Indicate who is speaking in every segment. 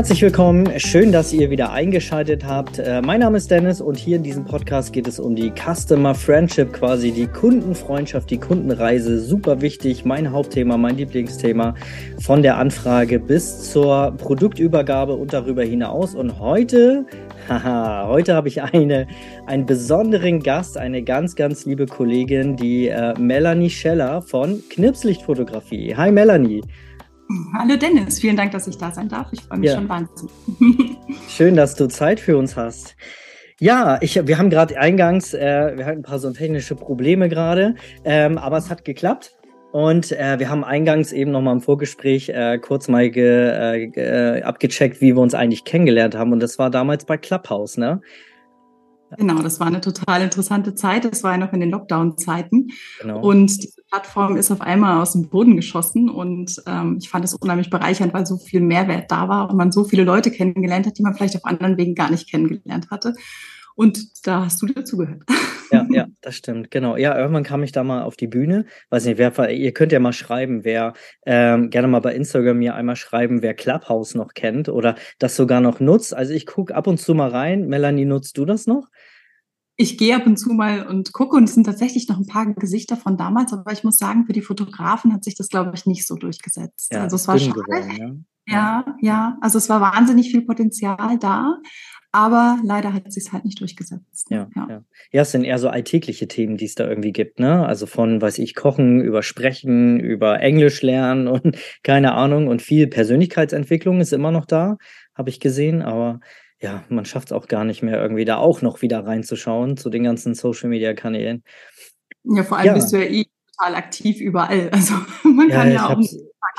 Speaker 1: Herzlich willkommen. Schön, dass ihr wieder eingeschaltet habt. Äh, mein Name ist Dennis und hier in diesem Podcast geht es um die Customer Friendship, quasi die Kundenfreundschaft, die Kundenreise. Super wichtig, mein Hauptthema, mein Lieblingsthema von der Anfrage bis zur Produktübergabe und darüber hinaus. Und heute, haha, heute habe ich eine, einen besonderen Gast, eine ganz, ganz liebe Kollegin, die äh, Melanie Scheller von Knipslichtfotografie. Hi Melanie.
Speaker 2: Hallo Dennis, vielen Dank, dass ich da sein darf. Ich freue mich ja. schon wahnsinnig.
Speaker 1: Schön, dass du Zeit für uns hast. Ja, ich, wir haben gerade eingangs, äh, wir hatten ein paar so technische Probleme gerade, ähm, aber es hat geklappt. Und äh, wir haben eingangs eben nochmal im Vorgespräch äh, kurz mal ge, äh, abgecheckt, wie wir uns eigentlich kennengelernt haben. Und das war damals bei Clubhouse, ne?
Speaker 2: Genau, das war eine total interessante Zeit. Das war ja noch in den Lockdown-Zeiten. Genau. Und diese Plattform ist auf einmal aus dem Boden geschossen. Und ähm, ich fand es unheimlich bereichernd, weil so viel Mehrwert da war und man so viele Leute kennengelernt hat, die man vielleicht auf anderen Wegen gar nicht kennengelernt hatte. Und da hast du dazugehört.
Speaker 1: Ja, ja, das stimmt, genau. Ja, irgendwann kam ich da mal auf die Bühne. Weiß nicht, wer, ihr könnt ja mal schreiben, wer ähm, gerne mal bei Instagram mir einmal schreiben, wer Clubhouse noch kennt oder das sogar noch nutzt. Also ich gucke ab und zu mal rein. Melanie, nutzt du das noch?
Speaker 2: ich gehe ab und zu mal und gucke und es sind tatsächlich noch ein paar Gesichter von damals, aber ich muss sagen, für die Fotografen hat sich das, glaube ich, nicht so durchgesetzt. Ja, also es war schade. Geworden, ja. Ja, ja, also es war wahnsinnig viel Potenzial da, aber leider hat es sich halt nicht durchgesetzt.
Speaker 1: Ja, ja. Ja. ja, es sind eher so alltägliche Themen, die es da irgendwie gibt, ne? Also von, weiß ich, Kochen, über Sprechen, über Englisch lernen und keine Ahnung und viel Persönlichkeitsentwicklung ist immer noch da, habe ich gesehen, aber ja, man schafft es auch gar nicht mehr, irgendwie da auch noch wieder reinzuschauen zu den ganzen Social-Media-Kanälen.
Speaker 2: Ja, vor allem ja. bist du ja eh total aktiv überall. Also man ja, kann ja auch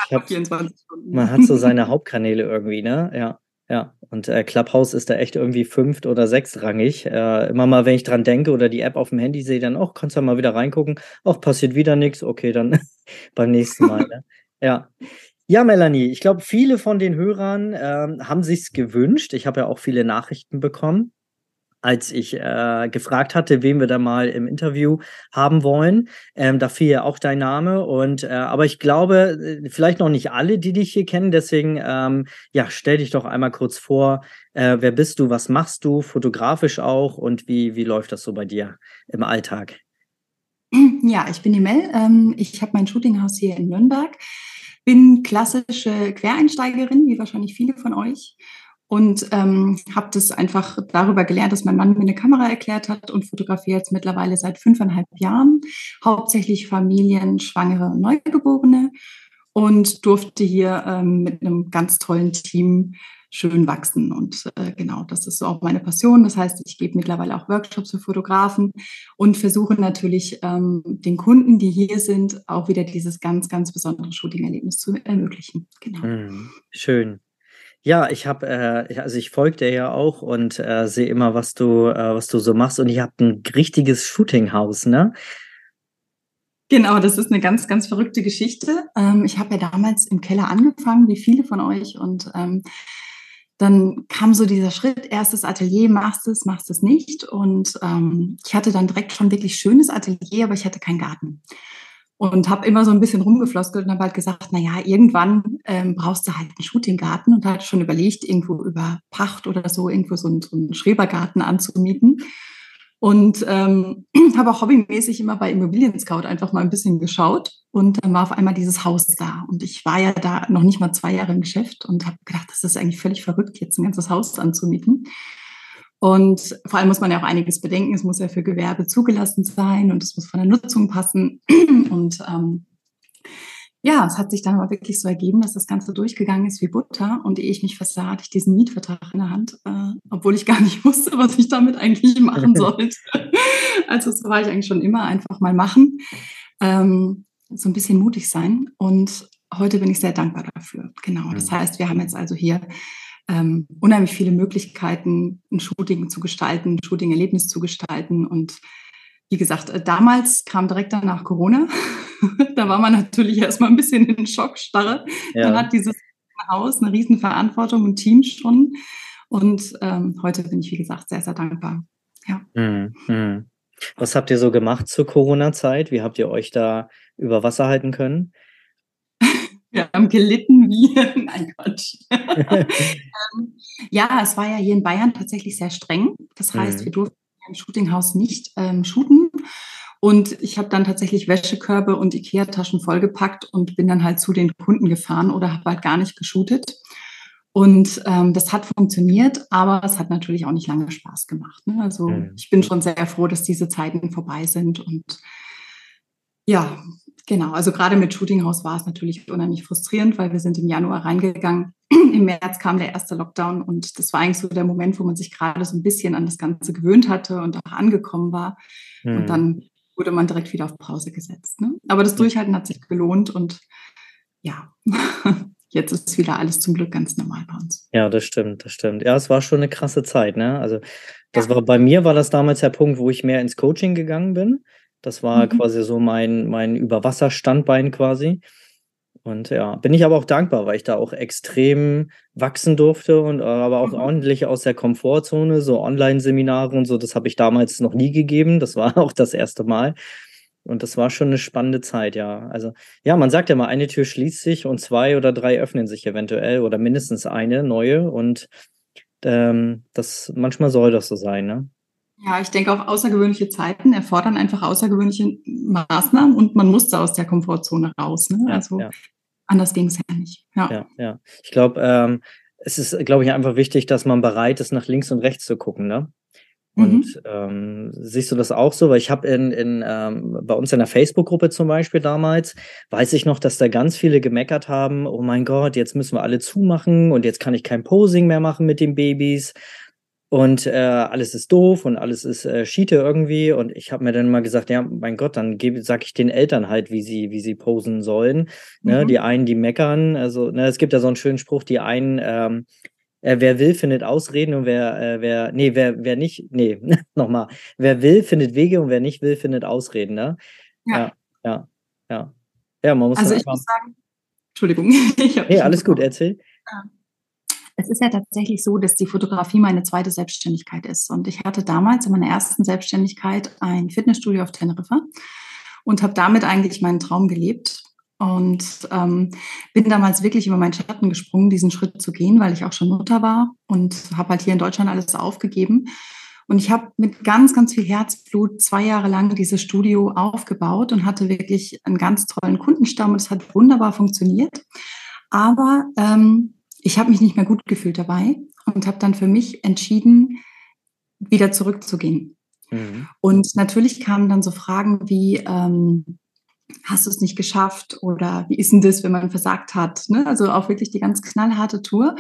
Speaker 1: hab, 24 Stunden. Man hat so seine Hauptkanäle irgendwie, ne? Ja. Ja, und äh, Clubhouse ist da echt irgendwie fünft- oder sechstrangig. Äh, immer mal, wenn ich dran denke oder die App auf dem Handy sehe, dann, auch kannst du mal wieder reingucken. Auch passiert wieder nichts. Okay, dann beim nächsten Mal. Ne? Ja. Ja, Melanie, ich glaube, viele von den Hörern ähm, haben sich's gewünscht. Ich habe ja auch viele Nachrichten bekommen, als ich äh, gefragt hatte, wen wir da mal im Interview haben wollen. Ähm, da fiel ja auch dein Name. Und äh, aber ich glaube, äh, vielleicht noch nicht alle, die dich hier kennen. Deswegen, ähm, ja, stell dich doch einmal kurz vor. Äh, wer bist du? Was machst du? Fotografisch auch? Und wie, wie läuft das so bei dir im Alltag?
Speaker 2: Ja, ich bin die Mel. Ähm, ich habe mein Shootinghaus hier in Nürnberg bin klassische Quereinsteigerin, wie wahrscheinlich viele von euch. Und ähm, habe das einfach darüber gelernt, dass mein Mann mir eine Kamera erklärt hat und fotografiere jetzt mittlerweile seit fünfeinhalb Jahren hauptsächlich Familien, Schwangere und Neugeborene und durfte hier ähm, mit einem ganz tollen Team schön wachsen. Und äh, genau, das ist so auch meine Passion. Das heißt, ich gebe mittlerweile auch Workshops für Fotografen und versuche natürlich ähm, den Kunden, die hier sind, auch wieder dieses ganz, ganz besondere Shooting-Erlebnis zu ermöglichen.
Speaker 1: Genau. Hm, schön. Ja, ich habe, äh, also ich folge dir ja auch und äh, sehe immer, was du, äh, was du so machst. Und ihr habt ein richtiges Shootinghaus, ne?
Speaker 2: Genau, das ist eine ganz, ganz verrückte Geschichte. Ähm, ich habe ja damals im Keller angefangen, wie viele von euch, und ähm, dann kam so dieser Schritt, erstes Atelier, machst es, machst es nicht. Und ähm, ich hatte dann direkt schon wirklich schönes Atelier, aber ich hatte keinen Garten. Und habe immer so ein bisschen rumgefloskelt und habe halt gesagt, na ja, irgendwann ähm, brauchst du halt einen Shootinggarten und hatte schon überlegt, irgendwo über Pacht oder so, irgendwo so einen, so einen Schrebergarten anzumieten. Und ähm, habe auch hobbymäßig immer bei Immobilien Scout einfach mal ein bisschen geschaut. Und dann war auf einmal dieses Haus da. Und ich war ja da noch nicht mal zwei Jahre im Geschäft und habe gedacht, das ist eigentlich völlig verrückt, jetzt ein ganzes Haus anzumieten. Und vor allem muss man ja auch einiges bedenken. Es muss ja für Gewerbe zugelassen sein und es muss von der Nutzung passen. Und ähm, ja, es hat sich dann aber wirklich so ergeben, dass das Ganze durchgegangen ist wie Butter. Und ehe ich mich versah, hatte ich diesen Mietvertrag in der Hand, äh, obwohl ich gar nicht wusste, was ich damit eigentlich machen sollte. also so war ich eigentlich schon immer einfach mal machen, ähm, so ein bisschen mutig sein. Und heute bin ich sehr dankbar dafür. Genau. Das mhm. heißt, wir haben jetzt also hier ähm, unheimlich viele Möglichkeiten, ein Shooting zu gestalten, ein Shooting-Erlebnis zu gestalten und wie gesagt, äh, damals kam direkt danach Corona. da war man natürlich erstmal ein bisschen in Schockstarre. Ja. Man hat dieses Haus eine riesen Verantwortung und Team schon. Und ähm, heute bin ich, wie gesagt, sehr, sehr dankbar. Ja.
Speaker 1: Mhm. Was habt ihr so gemacht zur Corona-Zeit? Wie habt ihr euch da über Wasser halten können?
Speaker 2: Wir haben gelitten wie, nein Quatsch. ähm, ja, es war ja hier in Bayern tatsächlich sehr streng. Das heißt, mhm. wir durften im Shootinghaus nicht ähm, shooten. Und ich habe dann tatsächlich Wäschekörbe und Ikea-Taschen vollgepackt und bin dann halt zu den Kunden gefahren oder habe halt gar nicht geshootet. Und ähm, das hat funktioniert, aber es hat natürlich auch nicht lange Spaß gemacht. Ne? Also mhm. ich bin schon sehr froh, dass diese Zeiten vorbei sind. Und ja, genau. Also gerade mit Shootinghaus war es natürlich unheimlich frustrierend, weil wir sind im Januar reingegangen. Im März kam der erste Lockdown und das war eigentlich so der Moment, wo man sich gerade so ein bisschen an das Ganze gewöhnt hatte und auch angekommen war. Mhm. Und dann wurde man direkt wieder auf Pause gesetzt. Ne? Aber das Durchhalten hat sich gelohnt und ja. jetzt ist wieder alles zum Glück ganz normal bei uns.
Speaker 1: Ja, das stimmt, das stimmt. Ja, es war schon eine krasse Zeit, ne? Also das ja. war bei mir war das damals der Punkt, wo ich mehr ins Coaching gegangen bin. Das war mhm. quasi so mein, mein Überwasserstandbein quasi. Und ja, bin ich aber auch dankbar, weil ich da auch extrem wachsen durfte und äh, aber auch mhm. ordentlich aus der Komfortzone, so Online-Seminare und so, das habe ich damals noch nie gegeben. Das war auch das erste Mal. Und das war schon eine spannende Zeit, ja. Also, ja, man sagt ja mal, eine Tür schließt sich und zwei oder drei öffnen sich eventuell oder mindestens eine neue. Und ähm, das manchmal soll das so sein, ne?
Speaker 2: Ja, ich denke auch außergewöhnliche Zeiten erfordern einfach außergewöhnliche Maßnahmen und man musste aus der Komfortzone raus. Ne? Ja, also ja. anders ging es ja nicht.
Speaker 1: Ja, ja. ja. Ich glaube, ähm, es ist, glaube ich, einfach wichtig, dass man bereit ist, nach links und rechts zu gucken, ne? Und mhm. ähm, siehst du das auch so? Weil ich habe in, in ähm, bei uns in der Facebook-Gruppe zum Beispiel damals, weiß ich noch, dass da ganz viele gemeckert haben, oh mein Gott, jetzt müssen wir alle zumachen und jetzt kann ich kein Posing mehr machen mit den Babys. Und äh, alles ist doof und alles ist äh, Schiete irgendwie. Und ich habe mir dann mal gesagt, ja, mein Gott, dann sage ich den Eltern halt, wie sie, wie sie posen sollen. Ne? Mhm. Die einen, die meckern. Also, ne, es gibt ja so einen schönen Spruch, die einen ähm, äh, wer will, findet Ausreden und wer, äh, wer, nee, wer, wer nicht, nee, nochmal. Wer will, findet Wege und wer nicht will, findet Ausreden, ne? Ja. Ja, ja. Ja, ja man muss
Speaker 2: Also ich muss sagen, Entschuldigung.
Speaker 1: ich hey, alles gut, erzähl.
Speaker 2: Es ist ja tatsächlich so, dass die Fotografie meine zweite Selbstständigkeit ist. Und ich hatte damals in meiner ersten Selbstständigkeit ein Fitnessstudio auf Teneriffa und habe damit eigentlich meinen Traum gelebt und ähm, bin damals wirklich über meinen Schatten gesprungen, diesen Schritt zu gehen, weil ich auch schon Mutter war und habe halt hier in Deutschland alles aufgegeben. Und ich habe mit ganz, ganz viel Herzblut zwei Jahre lang dieses Studio aufgebaut und hatte wirklich einen ganz tollen Kundenstamm und es hat wunderbar funktioniert. Aber ähm, ich habe mich nicht mehr gut gefühlt dabei und habe dann für mich entschieden, wieder zurückzugehen. Mhm. Und natürlich kamen dann so Fragen wie, ähm, hast du es nicht geschafft oder wie ist denn das, wenn man versagt hat? Ne? Also auch wirklich die ganz knallharte Tour.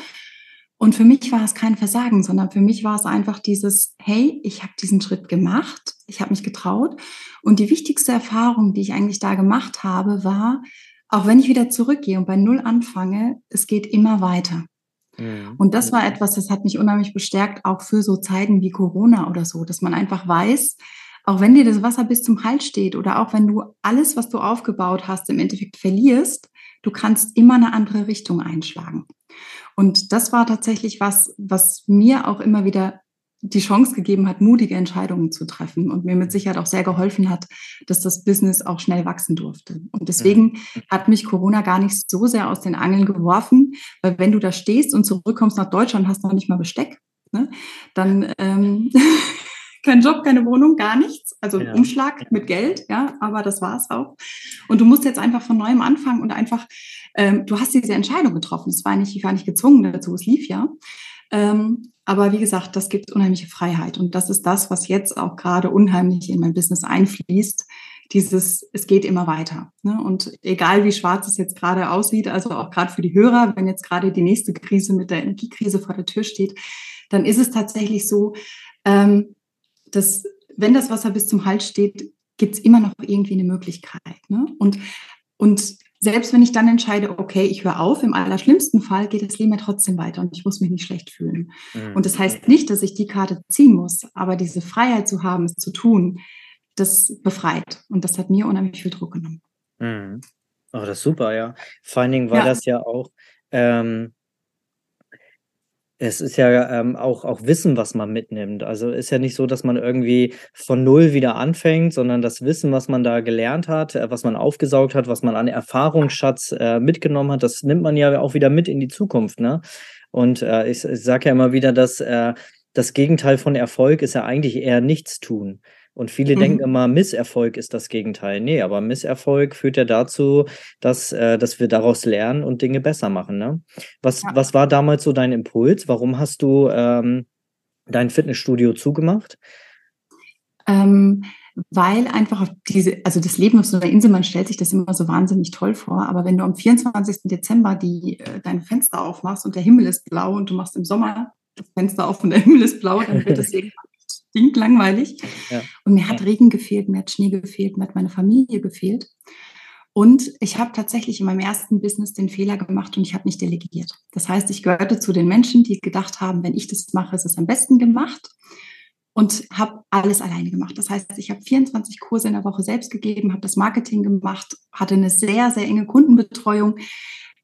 Speaker 2: Und für mich war es kein Versagen, sondern für mich war es einfach dieses, hey, ich habe diesen Schritt gemacht, ich habe mich getraut. Und die wichtigste Erfahrung, die ich eigentlich da gemacht habe, war, auch wenn ich wieder zurückgehe und bei Null anfange, es geht immer weiter. Mhm. Und das war etwas, das hat mich unheimlich bestärkt, auch für so Zeiten wie Corona oder so, dass man einfach weiß, auch wenn dir das Wasser bis zum Hals steht oder auch wenn du alles, was du aufgebaut hast, im Endeffekt verlierst, du kannst immer eine andere Richtung einschlagen. Und das war tatsächlich was, was mir auch immer wieder die Chance gegeben hat, mutige Entscheidungen zu treffen und mir mit Sicherheit auch sehr geholfen hat, dass das Business auch schnell wachsen durfte. Und deswegen hat mich Corona gar nicht so sehr aus den Angeln geworfen, weil wenn du da stehst und zurückkommst nach Deutschland, hast noch nicht mal Besteck, ne? dann ähm, kein Job, keine Wohnung, gar nichts. Also ja. Umschlag mit Geld, ja, aber das war es auch. Und du musst jetzt einfach von neuem anfangen und einfach, ähm, du hast diese Entscheidung getroffen. Es war nicht, ich war nicht gezwungen dazu, es lief ja. Ähm, aber wie gesagt, das gibt unheimliche Freiheit. Und das ist das, was jetzt auch gerade unheimlich in mein Business einfließt. Dieses, es geht immer weiter. Ne? Und egal wie schwarz es jetzt gerade aussieht, also auch gerade für die Hörer, wenn jetzt gerade die nächste Krise mit der Energiekrise vor der Tür steht, dann ist es tatsächlich so, ähm, dass wenn das Wasser bis zum Hals steht, gibt es immer noch irgendwie eine Möglichkeit. Ne? Und, und selbst wenn ich dann entscheide, okay, ich höre auf, im allerschlimmsten Fall geht das Leben ja trotzdem weiter und ich muss mich nicht schlecht fühlen. Mhm. Und das heißt nicht, dass ich die Karte ziehen muss, aber diese Freiheit zu haben, es zu tun, das befreit. Und das hat mir unheimlich viel Druck genommen.
Speaker 1: Mhm. Oh, das ist super, ja. Vor allen Dingen war ja. das ja auch, ähm, Es ist ja ähm, auch, auch Wissen, was man mitnimmt. Also ist ja nicht so, dass man irgendwie von null wieder anfängt, sondern das Wissen, was man da gelernt hat, äh, was man aufgesaugt hat, was man an Erfahrungsschatz äh, mitgenommen hat, das nimmt man ja auch wieder mit in die Zukunft. Ne? Und äh, ich, ich sage ja immer wieder, dass äh, das Gegenteil von Erfolg ist ja eigentlich eher nichts tun. Und viele mhm. denken immer, Misserfolg ist das Gegenteil. Nee, aber Misserfolg führt ja dazu, dass, äh, dass wir daraus lernen und Dinge besser machen. Ne? Was, ja. was war damals so dein Impuls? Warum hast du ähm, dein Fitnessstudio zugemacht?
Speaker 2: Ähm, weil einfach diese, also das Leben auf so einer Insel, man stellt sich das immer so wahnsinnig toll vor, aber wenn du am 24. Dezember die, äh, deine Fenster aufmachst und der Himmel ist blau und du machst im Sommer das Fenster auf und der Himmel ist blau, dann wird das irgendwann stinkt langweilig. Ja. Und mir hat Regen gefehlt, mir hat Schnee gefehlt, mir hat meine Familie gefehlt. Und ich habe tatsächlich in meinem ersten Business den Fehler gemacht und ich habe nicht delegiert. Das heißt, ich gehörte zu den Menschen, die gedacht haben, wenn ich das mache, ist es am besten gemacht und habe alles alleine gemacht. Das heißt, ich habe 24 Kurse in der Woche selbst gegeben, habe das Marketing gemacht, hatte eine sehr, sehr enge Kundenbetreuung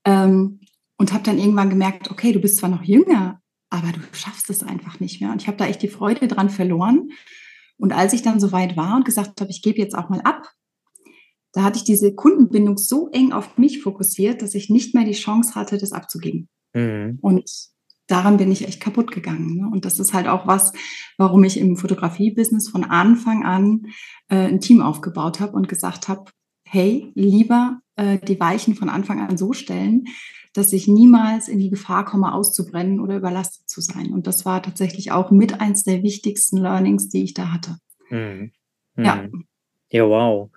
Speaker 2: ähm, und habe dann irgendwann gemerkt, okay, du bist zwar noch jünger, aber du schaffst es einfach nicht mehr. Und ich habe da echt die Freude dran verloren. Und als ich dann so weit war und gesagt habe, ich gebe jetzt auch mal ab, da hatte ich diese Kundenbindung so eng auf mich fokussiert, dass ich nicht mehr die Chance hatte, das abzugeben. Mhm. Und daran bin ich echt kaputt gegangen. Ne? Und das ist halt auch was, warum ich im Fotografie-Business von Anfang an äh, ein Team aufgebaut habe und gesagt habe, hey, lieber äh, die Weichen von Anfang an so stellen, dass ich niemals in die Gefahr komme, auszubrennen oder überlastet zu sein. Und das war tatsächlich auch mit eins der wichtigsten Learnings, die ich da hatte. Mhm.
Speaker 1: Ja. Mhm. Ja, wow.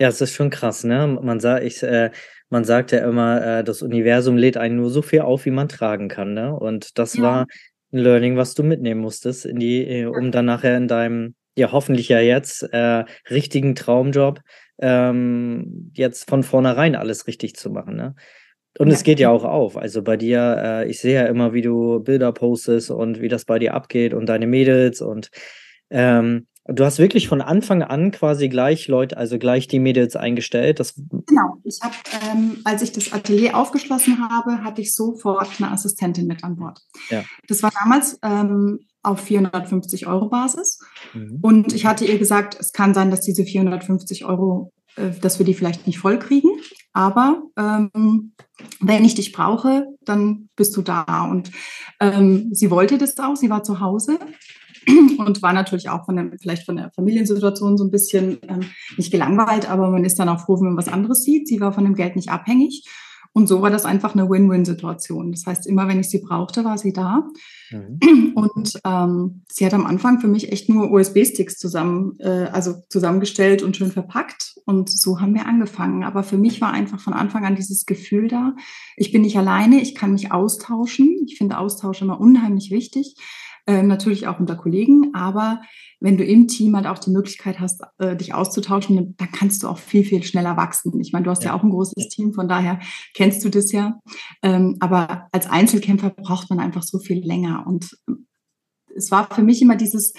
Speaker 1: Ja, es ist schon krass, ne? Man sagt, ich, äh, man sagt ja immer, äh, das Universum lädt einen nur so viel auf, wie man tragen kann, ne? Und das ja. war ein Learning, was du mitnehmen musstest, in die, äh, um dann nachher in deinem, ja, hoffentlich ja jetzt, äh, richtigen Traumjob ähm, jetzt von vornherein alles richtig zu machen, ne? Und ja. es geht ja auch auf. Also bei dir, äh, ich sehe ja immer, wie du Bilder postest und wie das bei dir abgeht und deine Mädels und ähm, du hast wirklich von Anfang an quasi gleich Leute, also gleich die Mädels eingestellt. Das
Speaker 2: genau. Ich habe, ähm, als ich das Atelier aufgeschlossen habe, hatte ich sofort eine Assistentin mit an Bord. Ja. Das war damals ähm, auf 450 Euro Basis. Mhm. Und ich hatte ihr gesagt, es kann sein, dass diese 450 Euro, äh, dass wir die vielleicht nicht voll kriegen. Aber ähm, wenn ich dich brauche, dann bist du da. Und ähm, sie wollte das auch, sie war zu Hause und war natürlich auch von der, vielleicht von der Familiensituation so ein bisschen ähm, nicht gelangweilt, aber man ist dann auch froh, wenn man was anderes sieht. Sie war von dem Geld nicht abhängig. Und so war das einfach eine Win-Win-Situation. Das heißt, immer wenn ich sie brauchte, war sie da. Mhm. Und ähm, sie hat am Anfang für mich echt nur USB-Sticks zusammen, äh, also zusammengestellt und schön verpackt. Und so haben wir angefangen. Aber für mich war einfach von Anfang an dieses Gefühl da. Ich bin nicht alleine, ich kann mich austauschen. Ich finde Austausch immer unheimlich wichtig. Äh, natürlich auch unter Kollegen, aber wenn du im Team halt auch die Möglichkeit hast, äh, dich auszutauschen, dann kannst du auch viel, viel schneller wachsen. Ich meine, du hast ja, ja auch ein großes Team, von daher kennst du das ja. Ähm, aber als Einzelkämpfer braucht man einfach so viel länger. Und es war für mich immer dieses,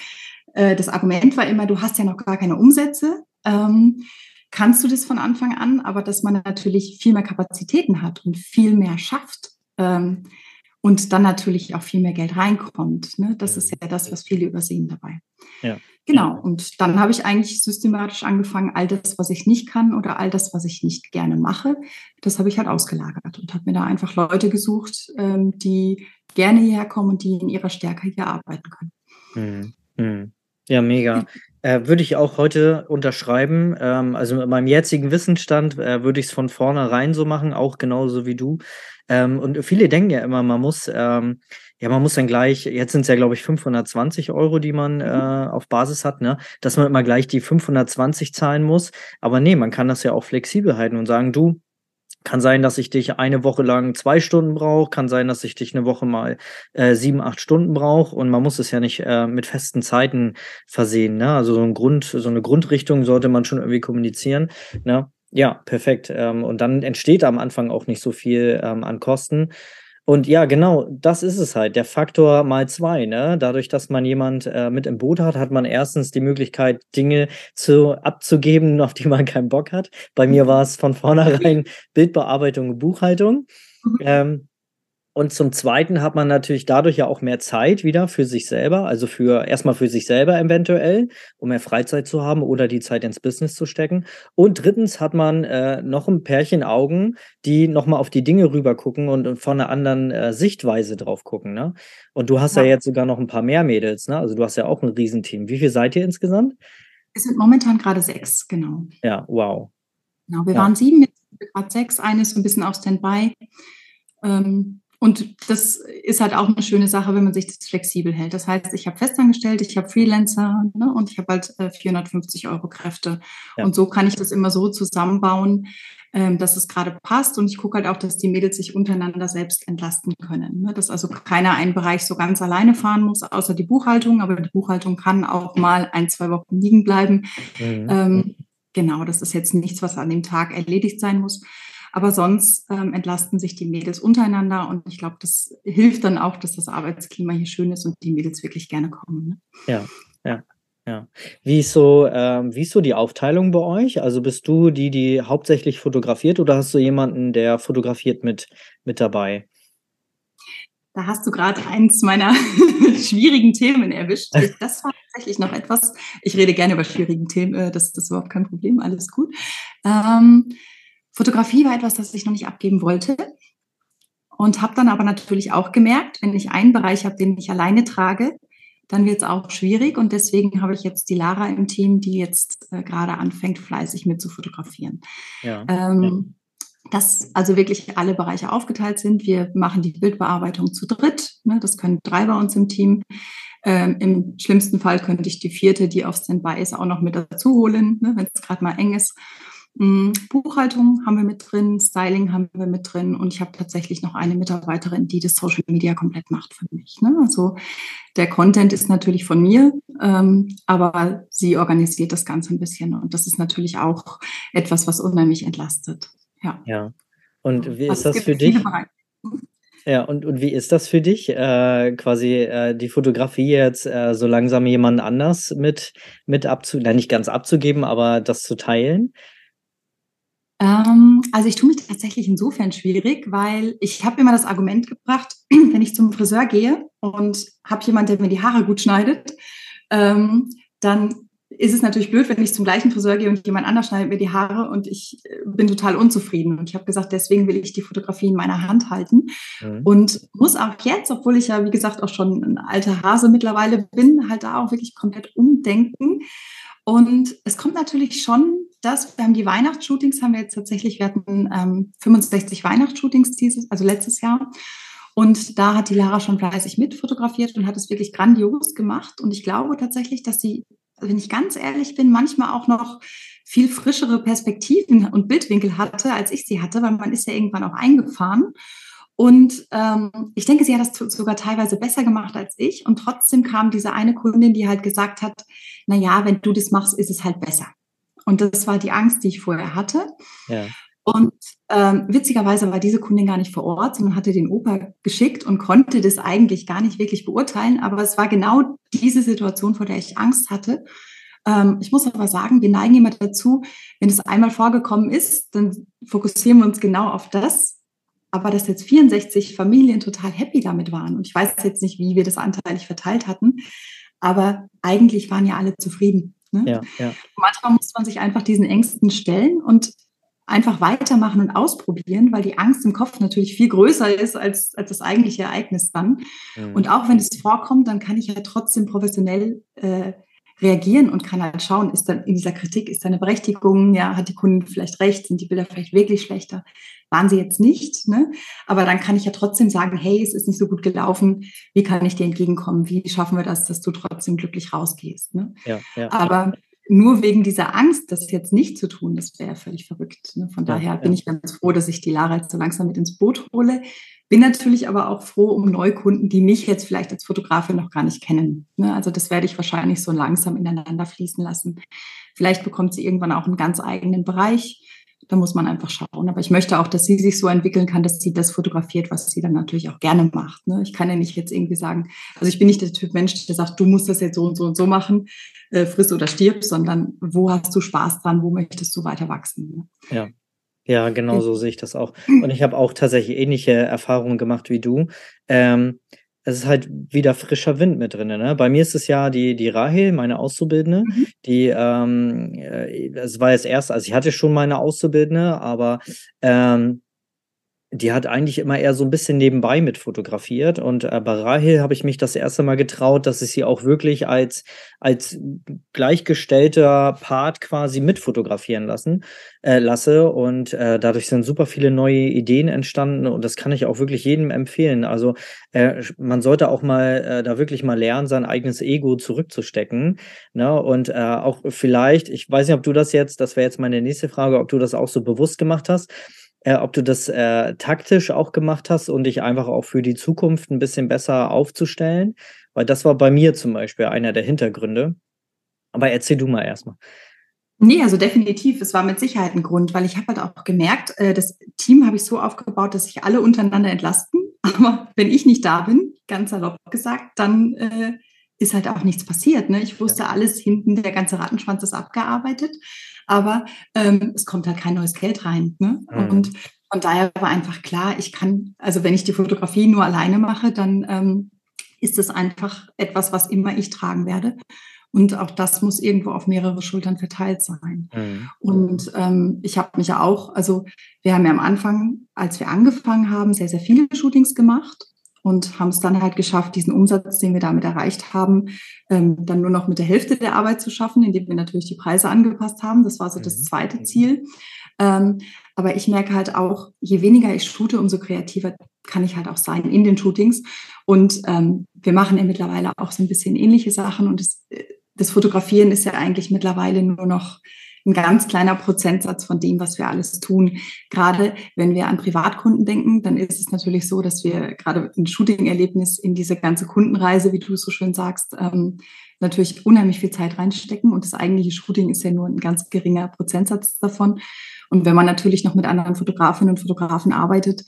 Speaker 2: äh, das Argument war immer, du hast ja noch gar keine Umsätze. Ähm, kannst du das von Anfang an, aber dass man natürlich viel mehr Kapazitäten hat und viel mehr schafft. Ähm, und dann natürlich auch viel mehr Geld reinkommt. Ne? Das ist ja das, was viele übersehen dabei. Ja. Genau. Und dann habe ich eigentlich systematisch angefangen, all das, was ich nicht kann oder all das, was ich nicht gerne mache, das habe ich halt ausgelagert und habe mir da einfach Leute gesucht, ähm, die gerne hierher kommen und die in ihrer Stärke hier arbeiten können.
Speaker 1: Hm. Hm. Ja, mega. Äh, würde ich auch heute unterschreiben. Ähm, also mit meinem jetzigen Wissensstand äh, würde ich es von vornherein so machen, auch genauso wie du. Ähm, und viele denken ja immer, man muss, ähm, ja, man muss dann gleich, jetzt sind es ja, glaube ich, 520 Euro, die man mhm. äh, auf Basis hat, ne? dass man immer gleich die 520 zahlen muss. Aber nee, man kann das ja auch flexibel halten und sagen, du, kann sein, dass ich dich eine Woche lang zwei Stunden brauche, kann sein, dass ich dich eine Woche mal äh, sieben, acht Stunden brauche und man muss es ja nicht äh, mit festen Zeiten versehen. Ne? Also so ein Grund, so eine Grundrichtung sollte man schon irgendwie kommunizieren. Ne? Ja, perfekt. Ähm, und dann entsteht am Anfang auch nicht so viel ähm, an Kosten. Und ja, genau, das ist es halt, der Faktor mal zwei. Ne? Dadurch, dass man jemand äh, mit im Boot hat, hat man erstens die Möglichkeit, Dinge zu, abzugeben, auf die man keinen Bock hat. Bei mir war es von vornherein Bildbearbeitung und Buchhaltung. Mhm. Ähm, Und zum Zweiten hat man natürlich dadurch ja auch mehr Zeit wieder für sich selber, also für erstmal für sich selber eventuell, um mehr Freizeit zu haben oder die Zeit ins Business zu stecken. Und drittens hat man äh, noch ein Pärchen Augen, die nochmal auf die Dinge rüber gucken und, und von einer anderen äh, Sichtweise drauf gucken. Ne? Und du hast ja. ja. jetzt sogar noch ein paar mehr Mädels, ne? Also du hast ja auch ein Riesenteam. Wie viel seid ihr insgesamt?
Speaker 2: Es sind momentan gerade sechs, genau.
Speaker 1: Ja, wow.
Speaker 2: Genau, wir ja. waren sieben, jetzt sind wir gerade sechs, eines ein bisschen auf Standby. Ähm, und das ist halt auch eine schöne Sache, wenn man sich das flexibel hält. Das heißt, ich habe festangestellt, ich habe Freelancer ne, und ich habe halt äh, 450 Euro Kräfte. Ja. Und so kann ich das immer so zusammenbauen, ähm, dass es gerade passt. Und ich gucke halt auch, dass die Mädels sich untereinander selbst entlasten können. Ne? Dass also keiner einen Bereich so ganz alleine fahren muss, außer die Buchhaltung. Aber die Buchhaltung kann auch mal ein, zwei Wochen liegen bleiben. Mhm. Ähm, genau, das ist jetzt nichts, was an dem Tag erledigt sein muss. Aber sonst ähm, entlasten sich die Mädels untereinander und ich glaube, das hilft dann auch, dass das Arbeitsklima hier schön ist und die Mädels wirklich gerne kommen. Ne?
Speaker 1: Ja, ja. Ja. Wie ist so, ähm, wie ist so die Aufteilung bei euch? Also bist du die, die hauptsächlich fotografiert oder hast du jemanden, der fotografiert mit, mit dabei?
Speaker 2: Da hast du gerade eins meiner schwierigen Themen erwischt. Das war tatsächlich noch etwas. Ich rede gerne über schwierige Themen, äh, das, das ist überhaupt kein Problem, alles gut. Ähm, Fotografie war etwas, das ich noch nicht abgeben wollte. Und habe dann aber natürlich auch gemerkt, wenn ich einen Bereich habe, den ich alleine trage, dann wird es auch schwierig. Und deswegen habe ich jetzt die Lara im Team, die jetzt äh, gerade anfängt, fleißig mit zu fotografieren. Ja, ähm, ja. Dass also wirklich alle Bereiche aufgeteilt sind. Wir machen die Bildbearbeitung zu dritt. Ne? Das können drei bei uns im Team. Ähm, Im schlimmsten Fall könnte ich die vierte, die auf Standby ist, auch noch mit dazu holen, ne? wenn es gerade mal eng ist. Mm, Buchhaltung haben wir mit drin, Styling haben wir mit drin und ich habe tatsächlich noch eine Mitarbeiterin, die das Social Media komplett macht für mich. Ne? Also der Content ist natürlich von mir, ähm, aber sie organisiert das Ganze ein bisschen und das ist natürlich auch etwas, was unheimlich entlastet. Ja.
Speaker 1: ja. Und wie also ist das für dich? Ja, und, und wie ist das für dich, äh, quasi äh, die Fotografie jetzt äh, so langsam jemand anders mit, mit abzugeben, nicht ganz abzugeben, aber das zu teilen?
Speaker 2: Ähm, also ich tue mich tatsächlich insofern schwierig, weil ich habe immer das Argument gebracht, wenn ich zum Friseur gehe und habe jemand, der mir die Haare gut schneidet, ähm, dann ist es natürlich blöd, wenn ich zum gleichen Friseur gehe und jemand anders schneidet mir die Haare und ich äh, bin total unzufrieden. Und ich habe gesagt, deswegen will ich die Fotografie in meiner Hand halten mhm. und muss auch jetzt, obwohl ich ja, wie gesagt, auch schon ein alter Hase mittlerweile bin, halt da auch wirklich komplett umdenken. Und es kommt natürlich schon das, wir haben die Weihnachtsshootings, haben wir jetzt tatsächlich, wir hatten ähm, 65 Weihnachtsshootings dieses, also letztes Jahr. Und da hat die Lara schon fleißig mitfotografiert und hat es wirklich grandios gemacht. Und ich glaube tatsächlich, dass sie, wenn ich ganz ehrlich bin, manchmal auch noch viel frischere Perspektiven und Bildwinkel hatte, als ich sie hatte, weil man ist ja irgendwann auch eingefahren. Und ähm, ich denke, sie hat das sogar teilweise besser gemacht als ich. Und trotzdem kam diese eine Kundin, die halt gesagt hat, na ja, wenn du das machst, ist es halt besser. Und das war die Angst, die ich vorher hatte. Ja. Und ähm, witzigerweise war diese Kundin gar nicht vor Ort, sondern hatte den Opa geschickt und konnte das eigentlich gar nicht wirklich beurteilen. Aber es war genau diese Situation, vor der ich Angst hatte. Ähm, ich muss aber sagen, wir neigen immer dazu, wenn es einmal vorgekommen ist, dann fokussieren wir uns genau auf das. Aber dass jetzt 64 Familien total happy damit waren. Und ich weiß jetzt nicht, wie wir das anteilig verteilt hatten. Aber eigentlich waren ja alle zufrieden. Ne? Ja, ja. Manchmal muss man sich einfach diesen Ängsten stellen und einfach weitermachen und ausprobieren, weil die Angst im Kopf natürlich viel größer ist als, als das eigentliche Ereignis dann. Mhm. Und auch wenn es vorkommt, dann kann ich ja trotzdem professionell äh, reagieren und kann halt schauen, ist dann in dieser Kritik, ist da eine Berechtigung, ja, hat die Kunden vielleicht recht, sind die Bilder vielleicht wirklich schlechter, waren sie jetzt nicht, ne? Aber dann kann ich ja trotzdem sagen, hey, es ist nicht so gut gelaufen, wie kann ich dir entgegenkommen, wie schaffen wir das, dass du trotzdem glücklich rausgehst, ne? Ja, ja. Aber nur wegen dieser Angst, das jetzt nicht zu tun, das wäre völlig verrückt. Ne? Von daher ja, bin ich ganz froh, dass ich die Lara jetzt so langsam mit ins Boot hole. Bin natürlich aber auch froh um Neukunden, die mich jetzt vielleicht als Fotografin noch gar nicht kennen. Ne? Also das werde ich wahrscheinlich so langsam ineinander fließen lassen. Vielleicht bekommt sie irgendwann auch einen ganz eigenen Bereich. Da muss man einfach schauen. Aber ich möchte auch, dass sie sich so entwickeln kann, dass sie das fotografiert, was sie dann natürlich auch gerne macht. Ne? Ich kann ja nicht jetzt irgendwie sagen, also ich bin nicht der Typ Mensch, der sagt, du musst das jetzt so und so und so machen, äh, friss oder stirb, sondern wo hast du Spaß dran, wo möchtest du weiter wachsen?
Speaker 1: Ne? Ja. Ja, genau so sehe ich das auch. Und ich habe auch tatsächlich ähnliche Erfahrungen gemacht wie du. Ähm, es ist halt wieder frischer Wind mit drin. Ne? Bei mir ist es ja die, die Rahel, meine Auszubildende, mhm. die, ähm, äh, es war jetzt erst, also ich hatte schon meine Auszubildende, aber ähm, die hat eigentlich immer eher so ein bisschen nebenbei mit fotografiert. Und äh, bei Rahel habe ich mich das erste Mal getraut, dass ich sie auch wirklich als, als gleichgestellter Part quasi mit fotografieren lassen, äh, lasse. Und äh, dadurch sind super viele neue Ideen entstanden. Und das kann ich auch wirklich jedem empfehlen. Also äh, man sollte auch mal äh, da wirklich mal lernen, sein eigenes Ego zurückzustecken. Ne? Und äh, auch vielleicht, ich weiß nicht, ob du das jetzt, das wäre jetzt meine nächste Frage, ob du das auch so bewusst gemacht hast äh, ob du das äh, taktisch auch gemacht hast und dich einfach auch für die Zukunft ein bisschen besser aufzustellen, weil das war bei mir zum Beispiel einer der Hintergründe. Aber erzähl du mal erstmal.
Speaker 2: Nee, also definitiv. Es war mit Sicherheit ein Grund, weil ich habe halt auch gemerkt, äh, das Team habe ich so aufgebaut, dass sich alle untereinander entlasten. Aber wenn ich nicht da bin, ganz salopp gesagt, dann äh, ist halt auch nichts passiert. Ne? Ich wusste alles hinten, der ganze Rattenschwanz ist abgearbeitet aber ähm, es kommt halt kein neues Geld rein. Ne? Mhm. Und von daher war einfach klar, ich kann, also wenn ich die Fotografie nur alleine mache, dann ähm, ist es einfach etwas, was immer ich tragen werde. Und auch das muss irgendwo auf mehrere Schultern verteilt sein. Mhm. Und ähm, ich habe mich ja auch, also wir haben ja am Anfang, als wir angefangen haben, sehr, sehr viele Shootings gemacht und haben es dann halt geschafft, diesen Umsatz, den wir damit erreicht haben, ähm, dann nur noch mit der Hälfte der Arbeit zu schaffen, indem wir natürlich die Preise angepasst haben. Das war so das mhm. zweite. Ziel. Ähm, aber ich merke halt auch, je weniger ich shoote, umso kreativer kann ich halt auch sein in den Shootings. Und ähm, wir machen ja mittlerweile auch so ein bisschen ähnliche Sachen. Und das, äh, das Fotografieren ist ja eigentlich mittlerweile nur noch ein ganz kleiner Prozentsatz von dem, was wir alles tun. Gerade wenn wir an Privatkunden denken, dann ist es natürlich so, dass wir gerade ein Shooting-Erlebnis in diese ganze Kundenreise, wie du so schön sagst, ähm, natürlich unheimlich viel Zeit reinstecken. Und das eigentliche Shooting ist ja nur ein ganz geringer Prozentsatz davon. Und wenn man natürlich noch mit anderen Fotografinnen und Fotografen arbeitet,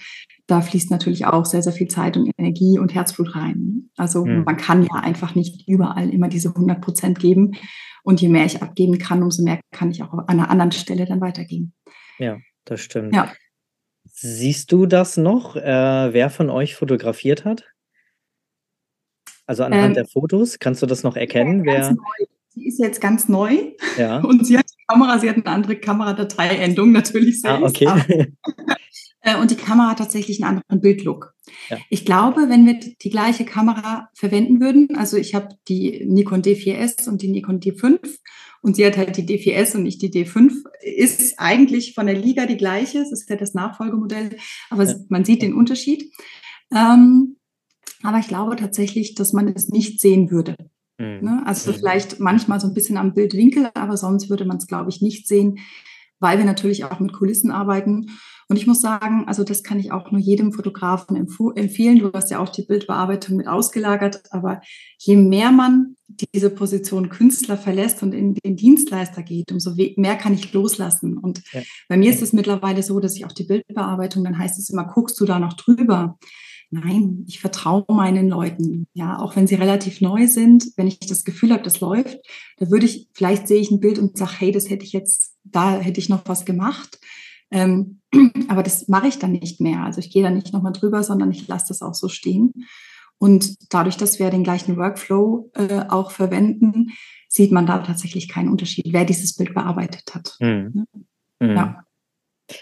Speaker 2: da fließt natürlich auch sehr, sehr viel Zeit und Energie und Herzblut rein. Also mhm. man kann ja einfach nicht überall immer diese 100 Prozent geben. Und je mehr ich abgeben kann, umso mehr kann ich auch an einer anderen Stelle dann weitergeben.
Speaker 1: Ja, das stimmt. Ja. Siehst du das noch, äh, wer von euch fotografiert hat? Also anhand ähm, der Fotos, kannst du das noch erkennen? Ja.
Speaker 2: Sie ist jetzt ganz neu ja. und sie hat die Kamera, sie hat eine andere Kameradateiendung natürlich
Speaker 1: selbst. Ah, okay.
Speaker 2: und die Kamera hat tatsächlich einen anderen Bildlook. Ja. Ich glaube, wenn wir die gleiche Kamera verwenden würden, also ich habe die Nikon D4S und die Nikon D5 und sie hat halt die D4S und nicht die D5, ist eigentlich von der Liga die gleiche, es ist ja das Nachfolgemodell, aber ja. man sieht den Unterschied. Ähm, aber ich glaube tatsächlich, dass man es nicht sehen würde. Mhm. Ne? Also mhm. vielleicht manchmal so ein bisschen am Bildwinkel, aber sonst würde man es, glaube ich, nicht sehen, weil wir natürlich auch mit Kulissen arbeiten. Und ich muss sagen, also das kann ich auch nur jedem Fotografen empfehlen. Du hast ja auch die Bildbearbeitung mit ausgelagert, aber je mehr man diese Position Künstler verlässt und in den Dienstleister geht, umso mehr kann ich loslassen. Und ja. bei mir ist es mittlerweile so, dass ich auch die Bildbearbeitung, dann heißt es immer, guckst du da noch drüber? Nein, ich vertraue meinen Leuten. Ja, auch wenn sie relativ neu sind, wenn ich das Gefühl habe, das läuft, da würde ich, vielleicht sehe ich ein Bild und sage, hey, das hätte ich jetzt, da hätte ich noch was gemacht. Ähm, aber das mache ich dann nicht mehr. Also ich gehe da nicht nochmal drüber, sondern ich lasse das auch so stehen. Und dadurch, dass wir den gleichen Workflow äh, auch verwenden, sieht man da tatsächlich keinen Unterschied, wer dieses Bild bearbeitet hat. Mhm.
Speaker 1: Ja.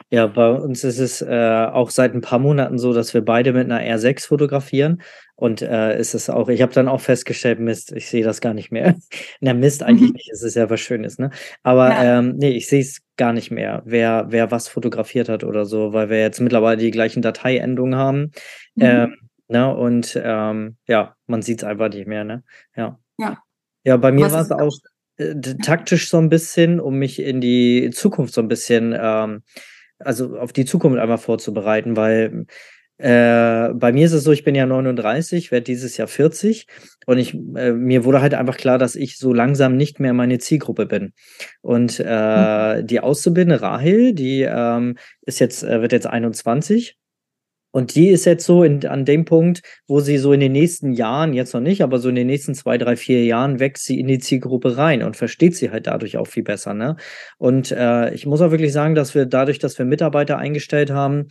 Speaker 1: Ja, bei uns ist es äh, auch seit ein paar Monaten so, dass wir beide mit einer R6 fotografieren. Und äh, ist es auch, ich habe dann auch festgestellt, Mist, ich sehe das gar nicht mehr. Na, Mist eigentlich mhm. nicht, es ist ja was Schönes, ne? Aber ja. ähm, nee, ich sehe es gar nicht mehr, wer, wer was fotografiert hat oder so, weil wir jetzt mittlerweile die gleichen Dateiendungen haben. Mhm. Ähm, ne? Und ähm, ja, man sieht es einfach nicht mehr, ne? Ja. Ja, ja bei mir war es auch äh, taktisch so ein bisschen, um mich in die Zukunft so ein bisschen ähm, also auf die Zukunft einmal vorzubereiten, weil äh, bei mir ist es so, ich bin ja 39, werde dieses Jahr 40 und ich, äh, mir wurde halt einfach klar, dass ich so langsam nicht mehr meine Zielgruppe bin. Und äh, mhm. die Auszubildende Rahel, die ähm, ist jetzt, äh, wird jetzt 21 Und die ist jetzt so in, an dem Punkt, wo sie so in den nächsten Jahren, jetzt noch nicht, aber so in den nächsten zwei, drei, vier Jahren wächst sie in die Zielgruppe rein und versteht sie halt dadurch auch viel besser. Ne? Und äh, ich muss auch wirklich sagen, dass wir dadurch, dass wir Mitarbeiter eingestellt haben,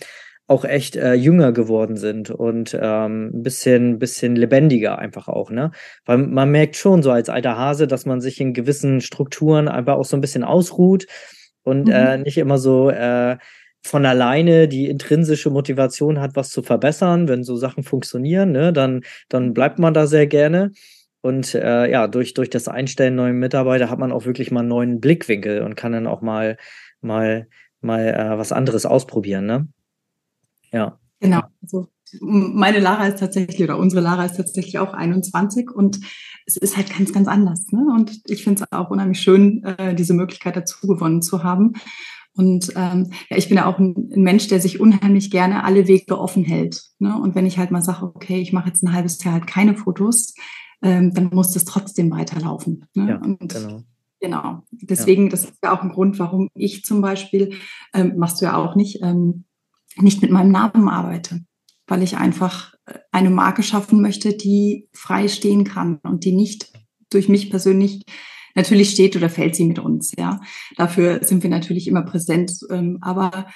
Speaker 1: auch echt äh, jünger geworden sind und ähm, ein bisschen, bisschen lebendiger einfach auch, ne? Weil man merkt schon so als alter Hase, dass man sich in gewissen Strukturen einfach auch so ein bisschen ausruht und äh, mhm. äh, nicht immer so äh, von alleine die intrinsische Motivation hat, was zu verbessern, wenn so Sachen funktionieren, ne, dann, dann bleibt man da sehr gerne. Und äh, ja, durch, durch das Einstellen neuer Mitarbeiter hat man auch wirklich mal einen neuen Blickwinkel und kann dann auch mal, mal, mal äh, was anderes ausprobieren, ne? Ja.
Speaker 2: Genau. Also meine Lara ist tatsächlich, oder unsere Lara ist tatsächlich auch 21 und es ist halt ganz, ganz anders. Ne? Und ich finde es auch unheimlich schön, äh, diese Möglichkeit dazu gewonnen zu haben. Und ähm, ja, ich bin ja auch ein, ein, Mensch, der sich unheimlich gerne alle Wege offen hält. Ne? Und wenn ich halt mal sage, okay, ich mache jetzt ein halbes Jahr halt keine Fotos, ähm, dann muss das trotzdem weiterlaufen. Ne? Ja, und genau. Genau. Deswegen, ja. das ist ja auch ein Grund, warum ich zum Beispiel, ähm, machst du ja auch nicht, ähm, nicht mit meinem Namen arbeite, weil ich einfach äh, eine Marke schaffen möchte, die frei stehen kann und die nicht durch mich persönlich Natürlich steht oder fällt sie mit uns, ja. Dafür sind wir natürlich immer präsent, ähm, aber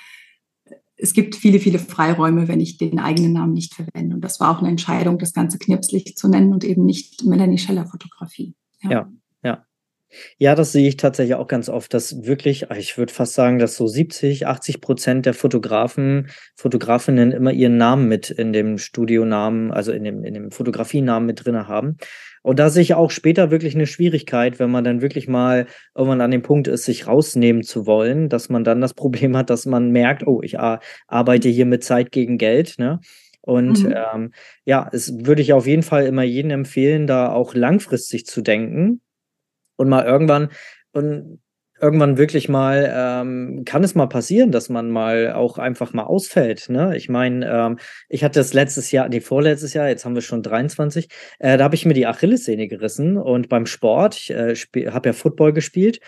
Speaker 2: es gibt viele, viele Freiräume, wenn ich den eigenen Namen nicht verwende. Und das war auch eine Entscheidung, das Ganze knipslich zu nennen und eben nicht Melanie Scheller Fotografie.
Speaker 1: Ja. ja. Ja. Das sehe ich tatsächlich auch ganz oft, dass wirklich, ich würde fast sagen, dass so 70, 80 Prozent der Fotografen, Fotografinnen immer ihren Namen mit in dem Studionamen, also in dem, in dem Fotografienamen mit drin haben. Und da sehe ich auch später wirklich eine Schwierigkeit, wenn man dann wirklich mal irgendwann an dem Punkt ist, sich rausnehmen zu wollen, dass man dann das Problem hat, dass man merkt, oh, ich arbeite hier mit Zeit gegen Geld, ne? Und mhm. ähm, ja, es würde ich auf jeden Fall immer jedem empfehlen, da auch langfristig zu denken und mal irgendwann und irgendwann wirklich mal, ähm, kann es mal passieren, dass man mal auch einfach mal ausfällt. Ne? Ich meine, ähm, ich hatte das letztes Jahr, die vorletztes Jahr, jetzt haben wir schon 23, äh, da habe ich mir die Achillessehne gerissen und beim Sport, ich äh, habe ja Football gespielt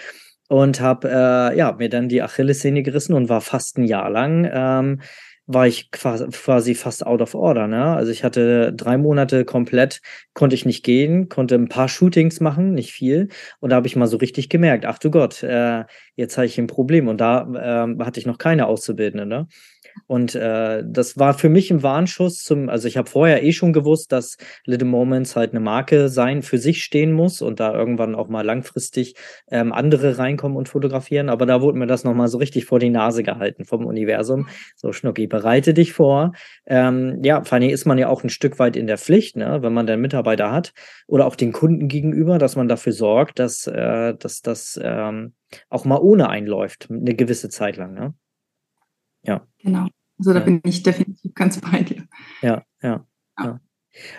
Speaker 1: und habe äh, ja, mir dann die Achillessehne gerissen und war fast ein Jahr lang ähm, war ich quasi fast out of order. Ne? Also ich hatte drei Monate komplett, konnte ich nicht gehen, konnte ein paar Shootings machen, nicht viel. Und da habe ich mal so richtig gemerkt, ach du Gott, äh, jetzt habe ich ein Problem. Und da äh, hatte ich noch keine Auszubildende. Ne? Und äh, das war für mich ein Warnschuss zum, also ich habe vorher eh schon gewusst, dass Little Moments halt eine Marke sein, für sich stehen muss und da irgendwann auch mal langfristig ähm, andere reinkommen und fotografieren. Aber da wurde mir das nochmal so richtig vor die Nase gehalten vom Universum. So, Schnucki, bereite dich vor. Ähm, ja, vor allem ist man ja auch ein Stück weit in der Pflicht, ne, wenn man dann Mitarbeiter hat oder auch den Kunden gegenüber, dass man dafür sorgt, dass, äh, dass das ähm, auch mal ohne einläuft, eine gewisse Zeit lang. Ne?
Speaker 2: Ja. Genau. Also da ja. bin ich definitiv ganz bei dir.
Speaker 1: Ja, ja, ja.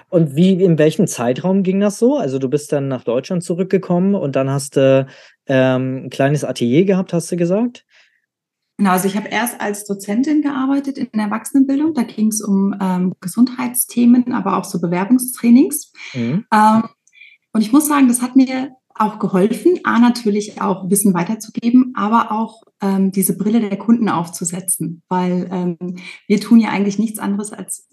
Speaker 1: Und wie, in welchem Zeitraum ging das so? Also du bist dann nach Deutschland zurückgekommen und dann hast du ähm, ein kleines Atelier gehabt, hast du gesagt?
Speaker 2: Genau, also ich habe erst als Dozentin gearbeitet in der Erwachsenenbildung. Da ging es um ähm, Gesundheitsthemen, aber auch so Bewerbungstrainings. Mhm. Ähm, und ich muss sagen, das hat mir auch geholfen, A, natürlich auch Wissen weiterzugeben, aber auch ähm, diese Brille der Kunden aufzusetzen, weil ähm, wir tun ja eigentlich nichts anderes als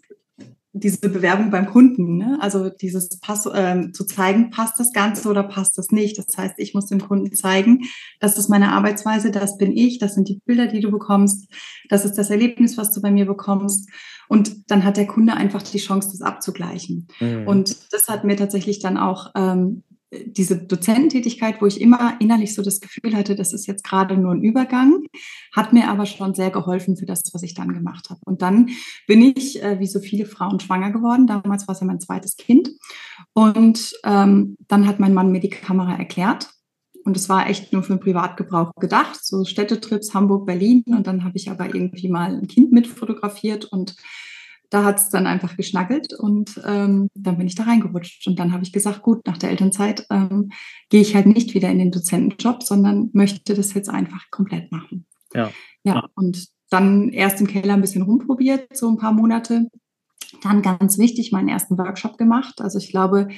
Speaker 2: diese Bewerbung beim Kunden, ne? also dieses Pass, ähm, zu zeigen, passt das Ganze oder passt das nicht. Das heißt, ich muss dem Kunden zeigen, das ist meine Arbeitsweise, das bin ich, das sind die Bilder, die du bekommst, das ist das Erlebnis, was du bei mir bekommst. Und dann hat der Kunde einfach die Chance, das abzugleichen. Mhm. Und das hat mir tatsächlich dann auch ähm, diese Dozententätigkeit, wo ich immer innerlich so das Gefühl hatte, das ist jetzt gerade nur ein Übergang, hat mir aber schon sehr geholfen für das, was ich dann gemacht habe. Und dann bin ich, äh, wie so viele Frauen, schwanger geworden. Damals war es ja mein zweites Kind. Und ähm, dann hat mein Mann mir die Kamera erklärt. Und es war echt nur für den Privatgebrauch gedacht, so Städtetrips Hamburg, Berlin. Und dann habe ich aber irgendwie mal ein Kind mit fotografiert und da hat es dann einfach geschnackelt und ähm, dann bin ich da reingerutscht. Und dann habe ich gesagt, gut, nach der Elternzeit ähm, gehe ich halt nicht wieder in den Dozentenjob, sondern möchte das jetzt einfach komplett machen. Ja. Ja, und dann erst im Keller ein bisschen rumprobiert, so ein paar Monate. Dann ganz wichtig, meinen ersten Workshop gemacht. Also ich glaube,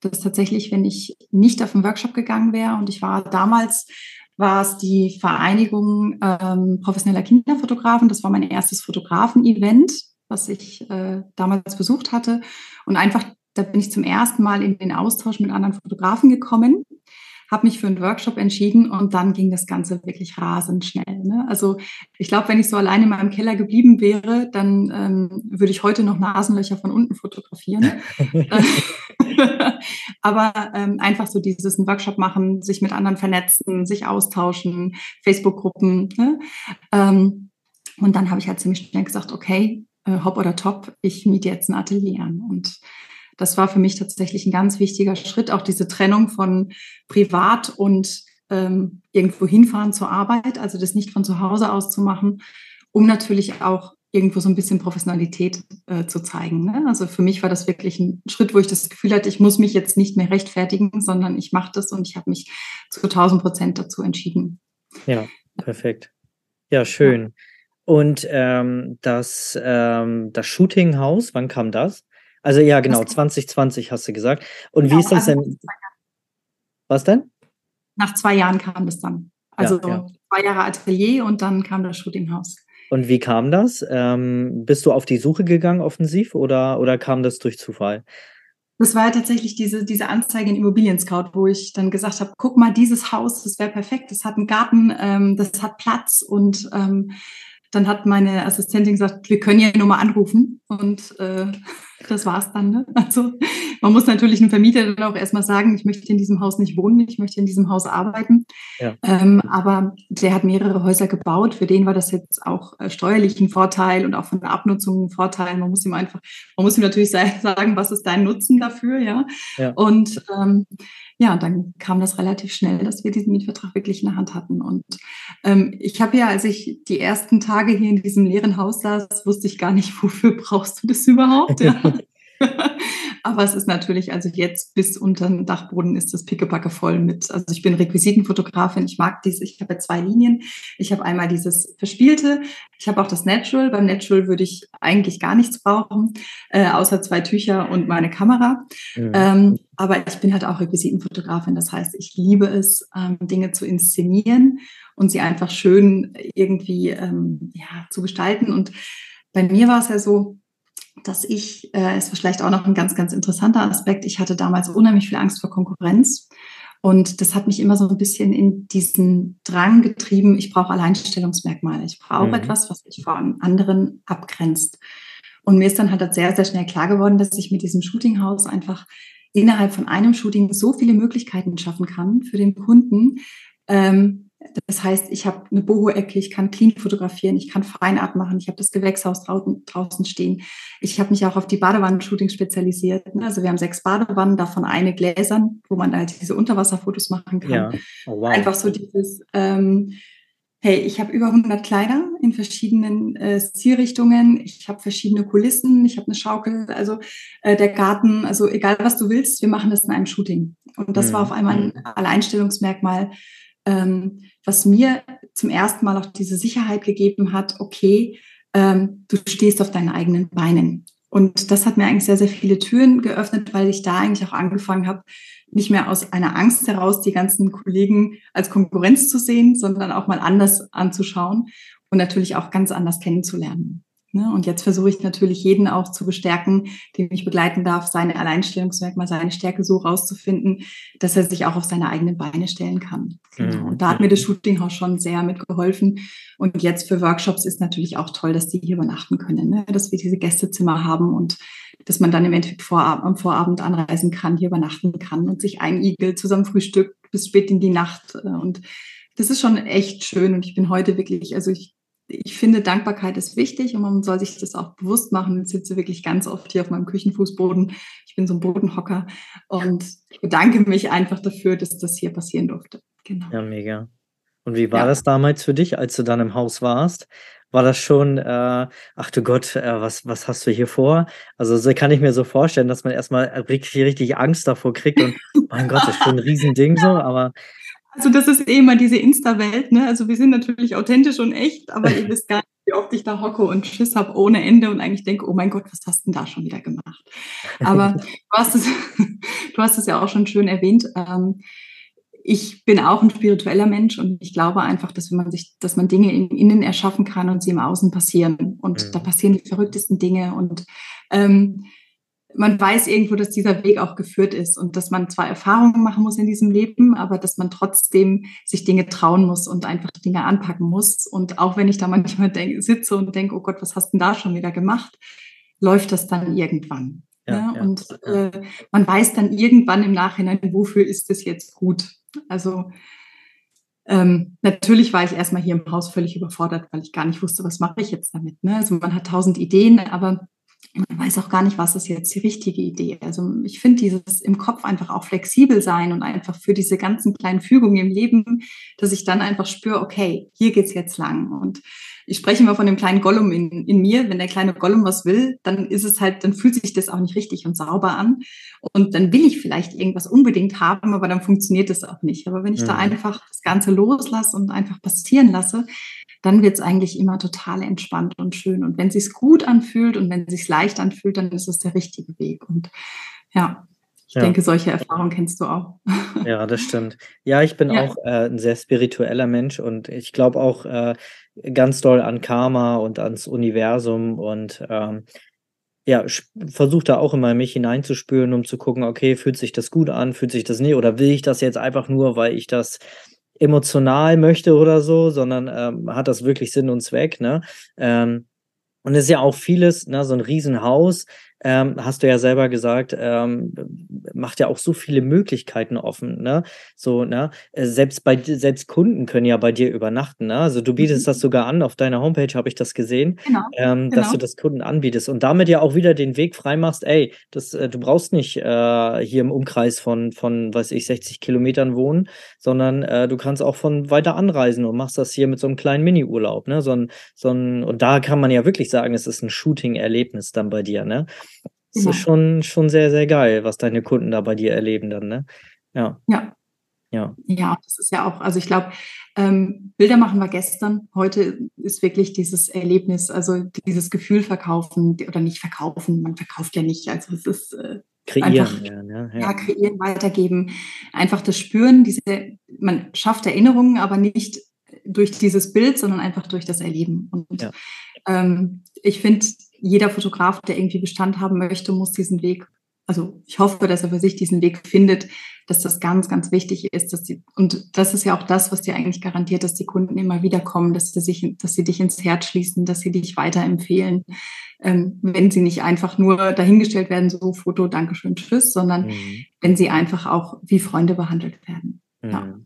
Speaker 2: dass tatsächlich, wenn ich nicht auf den Workshop gegangen wäre und ich war damals war es die Vereinigung ähm, professioneller Kinderfotografen. Das war mein erstes Fotografen-Event was ich äh, damals besucht hatte. Und einfach, da bin ich zum ersten Mal in den Austausch mit anderen Fotografen gekommen habe mich für einen Workshop entschieden und dann ging das Ganze wirklich rasend schnell. Ne? Also ich glaube, wenn ich so alleine in meinem Keller geblieben wäre, dann ähm, würde ich heute noch Nasenlöcher von unten fotografieren. Aber ähm, einfach so dieses einen Workshop machen, sich mit anderen vernetzen, sich austauschen, Facebook-Gruppen. Ne? Ähm, und dann habe ich halt ziemlich schnell gesagt, okay, äh, hopp oder top, ich miete jetzt ein Atelier an. Und das war für mich tatsächlich ein ganz wichtiger Schritt, auch diese Trennung von privat und ähm, irgendwo hinfahren zur Arbeit, also das nicht von zu Hause aus zu machen, um natürlich auch irgendwo so ein bisschen Professionalität äh, zu zeigen. Ne? Also für mich war das wirklich ein Schritt, wo ich das Gefühl hatte, ich muss mich jetzt nicht mehr rechtfertigen, sondern ich mache das und ich habe mich zu 1000 Prozent dazu entschieden.
Speaker 1: Ja, perfekt. Ja, schön. Ja. Und ähm, das, ähm, das Shootinghaus, wann kam das? Also ja, genau, 2020 hast du gesagt. Und genau, wie ist das also denn? Was denn?
Speaker 2: Nach zwei Jahren kam das dann. Also ja, ja. zwei Jahre Atelier und dann kam das Shootinghaus.
Speaker 1: Und wie kam das? Ähm, bist du auf die Suche gegangen, offensiv, oder, oder kam das durch Zufall?
Speaker 2: Das war ja tatsächlich diese, diese Anzeige in Immobilien Scout, wo ich dann gesagt habe, guck mal, dieses Haus, das wäre perfekt, das hat einen Garten, ähm, das hat Platz und ähm, dann hat meine Assistentin gesagt, wir können ja nur mal anrufen. Und äh, das war's dann. Ne? Also man muss natürlich einem Vermieter dann auch erstmal sagen, ich möchte in diesem Haus nicht wohnen, ich möchte in diesem Haus arbeiten. Ja. Ähm, aber der hat mehrere Häuser gebaut. Für den war das jetzt auch äh, steuerlich ein Vorteil und auch von der Abnutzung ein Vorteil. Man muss ihm einfach, man muss ihm natürlich sagen, was ist dein Nutzen dafür, ja. ja. Und ähm, ja, dann kam das relativ schnell, dass wir diesen Mietvertrag wirklich in der Hand hatten. Und ähm, ich habe ja, als ich die ersten Tage hier in diesem leeren Haus saß, wusste ich gar nicht, wofür brauchst du das überhaupt? Ja. Aber es ist natürlich, also jetzt bis unter den Dachboden ist das Pickepacke voll mit, also ich bin Requisitenfotografin, ich mag diese, ich habe zwei Linien. Ich habe einmal dieses Verspielte, ich habe auch das Natural. Beim Natural würde ich eigentlich gar nichts brauchen, äh, außer zwei Tücher und meine Kamera. Mhm. Ähm, aber ich bin halt auch Requisitenfotografin, das heißt, ich liebe es, ähm, Dinge zu inszenieren und sie einfach schön irgendwie ähm, ja, zu gestalten. Und bei mir war es ja so, dass ich, äh, ist vielleicht auch noch ein ganz, ganz interessanter Aspekt, ich hatte damals unheimlich viel Angst vor Konkurrenz. Und das hat mich immer so ein bisschen in diesen Drang getrieben, ich brauche Alleinstellungsmerkmale. Ich brauche mhm. etwas, was mich von anderen abgrenzt. Und mir ist dann halt sehr, sehr schnell klar geworden, dass ich mit diesem Shootinghaus einfach innerhalb von einem Shooting so viele Möglichkeiten schaffen kann für den Kunden, ähm, das heißt, ich habe eine Boho-Ecke, ich kann clean fotografieren, ich kann Feinart machen, ich habe das Gewächshaus draußen stehen. Ich habe mich auch auf die Badewannen-Shooting spezialisiert. Also wir haben sechs Badewannen, davon eine Gläsern, wo man halt diese Unterwasserfotos machen kann. Ja. Oh, wow. Einfach so dieses, ähm, hey, ich habe über 100 Kleider in verschiedenen äh, Zielrichtungen, ich habe verschiedene Kulissen, ich habe eine Schaukel, also äh, der Garten, also egal was du willst, wir machen das in einem Shooting. Und das mhm. war auf einmal ein Alleinstellungsmerkmal, ähm, was mir zum ersten Mal auch diese Sicherheit gegeben hat, okay, ähm, du stehst auf deinen eigenen Beinen. Und das hat mir eigentlich sehr, sehr viele Türen geöffnet, weil ich da eigentlich auch angefangen habe, nicht mehr aus einer Angst heraus die ganzen Kollegen als Konkurrenz zu sehen, sondern auch mal anders anzuschauen und natürlich auch ganz anders kennenzulernen. Ne? Und jetzt versuche ich natürlich jeden auch zu bestärken, den ich begleiten darf, seine Alleinstellungsmerkmal, seine Stärke so rauszufinden, dass er sich auch auf seine eigenen Beine stellen kann. Genau. Mhm. Und da hat mir das Shootinghaus schon sehr mitgeholfen. Und jetzt für Workshops ist natürlich auch toll, dass die hier übernachten können, ne? dass wir diese Gästezimmer haben und dass man dann im Endeffekt vorab, am Vorabend anreisen kann, hier übernachten kann und sich einigelt, zusammen Frühstück bis spät in die Nacht. Und das ist schon echt schön. Und ich bin heute wirklich, also ich ich finde, Dankbarkeit ist wichtig und man soll sich das auch bewusst machen. Ich sitze wirklich ganz oft hier auf meinem Küchenfußboden. Ich bin so ein Bodenhocker und ich bedanke mich einfach dafür, dass das hier passieren durfte.
Speaker 1: Genau. Ja, mega. Und wie war ja. das damals für dich, als du dann im Haus warst? War das schon, äh, ach du Gott, äh, was, was hast du hier vor? Also so kann ich mir so vorstellen, dass man erstmal richtig, richtig Angst davor kriegt und mein Gott, das ist schon ein Riesending so, aber
Speaker 2: also das ist eh immer diese Insta-Welt, ne? Also wir sind natürlich authentisch und echt, aber ihr wisst gar nicht, wie oft ich da hocke und Schiss habe ohne Ende und eigentlich denke, oh mein Gott, was hast du denn da schon wieder gemacht? Aber du hast es, du hast es ja auch schon schön erwähnt. Ähm, ich bin auch ein spiritueller Mensch und ich glaube einfach, dass wenn man sich, dass man Dinge in innen erschaffen kann und sie im Außen passieren. Und mhm. da passieren die verrücktesten Dinge. Und ähm, man weiß irgendwo, dass dieser Weg auch geführt ist und dass man zwar Erfahrungen machen muss in diesem Leben, aber dass man trotzdem sich Dinge trauen muss und einfach Dinge anpacken muss. Und auch wenn ich da manchmal denk, sitze und denke, oh Gott, was hast du denn da schon wieder gemacht, läuft das dann irgendwann. Ja, ja, und äh, man weiß dann irgendwann im Nachhinein, wofür ist es jetzt gut. Also ähm, natürlich war ich erstmal hier im Haus völlig überfordert, weil ich gar nicht wusste, was mache ich jetzt damit. Ne? Also man hat tausend Ideen, aber man weiß auch gar nicht, was ist jetzt die richtige Idee. Also ich finde dieses im Kopf einfach auch flexibel sein und einfach für diese ganzen kleinen Fügungen im Leben, dass ich dann einfach spüre, okay, hier geht's jetzt lang. Und ich spreche immer von dem kleinen Gollum in, in mir. Wenn der kleine Gollum was will, dann ist es halt, dann fühlt sich das auch nicht richtig und sauber an. Und dann will ich vielleicht irgendwas unbedingt haben, aber dann funktioniert es auch nicht. Aber wenn ich mhm. da einfach das Ganze loslasse und einfach passieren lasse, dann wird es eigentlich immer total entspannt und schön. Und wenn es sich gut anfühlt und wenn es sich leicht anfühlt, dann ist es der richtige Weg. Und ja, ich ja. denke, solche Erfahrungen kennst du auch.
Speaker 1: Ja, das stimmt. Ja, ich bin ja. auch äh, ein sehr spiritueller Mensch und ich glaube auch äh, ganz doll an Karma und ans Universum und ähm, ja, versuche da auch immer mich hineinzuspüren, um zu gucken, okay, fühlt sich das gut an, fühlt sich das nicht oder will ich das jetzt einfach nur, weil ich das emotional möchte oder so, sondern ähm, hat das wirklich Sinn und Zweck, ne? Ähm, und es ist ja auch vieles, ne, so ein Riesenhaus, ähm, hast du ja selber gesagt, ähm, macht ja auch so viele Möglichkeiten offen, ne? So, ne? Äh, selbst bei selbst Kunden können ja bei dir übernachten, ne? Also du bietest mhm. das sogar an, auf deiner Homepage habe ich das gesehen, genau, ähm, genau. dass du das Kunden anbietest und damit ja auch wieder den Weg freimachst, ey, das, äh, du brauchst nicht äh, hier im Umkreis von, von, weiß ich, 60 Kilometern wohnen, sondern äh, du kannst auch von weiter anreisen und machst das hier mit so einem kleinen Mini-Urlaub, ne? So ein, so ein, und da kann man ja wirklich sagen, es ist ein Shooting-Erlebnis dann bei dir, ne? Das genau. ist schon, schon sehr, sehr geil, was deine Kunden da bei dir erleben dann, ne?
Speaker 2: Ja. Ja. Ja. ja, das ist ja auch, also ich glaube, ähm, Bilder machen wir gestern. Heute ist wirklich dieses Erlebnis, also dieses Gefühl verkaufen oder nicht verkaufen. Man verkauft ja nicht. Also es ist äh, kreieren, einfach, ja, ja, ja. ja, kreieren, weitergeben. Einfach das Spüren, diese, man schafft Erinnerungen, aber nicht durch dieses Bild, sondern einfach durch das Erleben. Und ähm, ich finde, jeder Fotograf, der irgendwie Bestand haben möchte, muss diesen Weg, also ich hoffe, dass er für sich diesen Weg findet, dass das ganz, ganz wichtig ist, dass die, und das ist ja auch das, was dir eigentlich garantiert, dass die Kunden immer wieder kommen, dass sie sich, dass sie dich ins Herz schließen, dass sie dich weiterempfehlen, ähm, wenn sie nicht einfach nur dahingestellt werden, so Foto, Dankeschön, Tschüss, sondern mhm. wenn sie einfach auch wie Freunde behandelt werden.
Speaker 1: Mhm. Ja.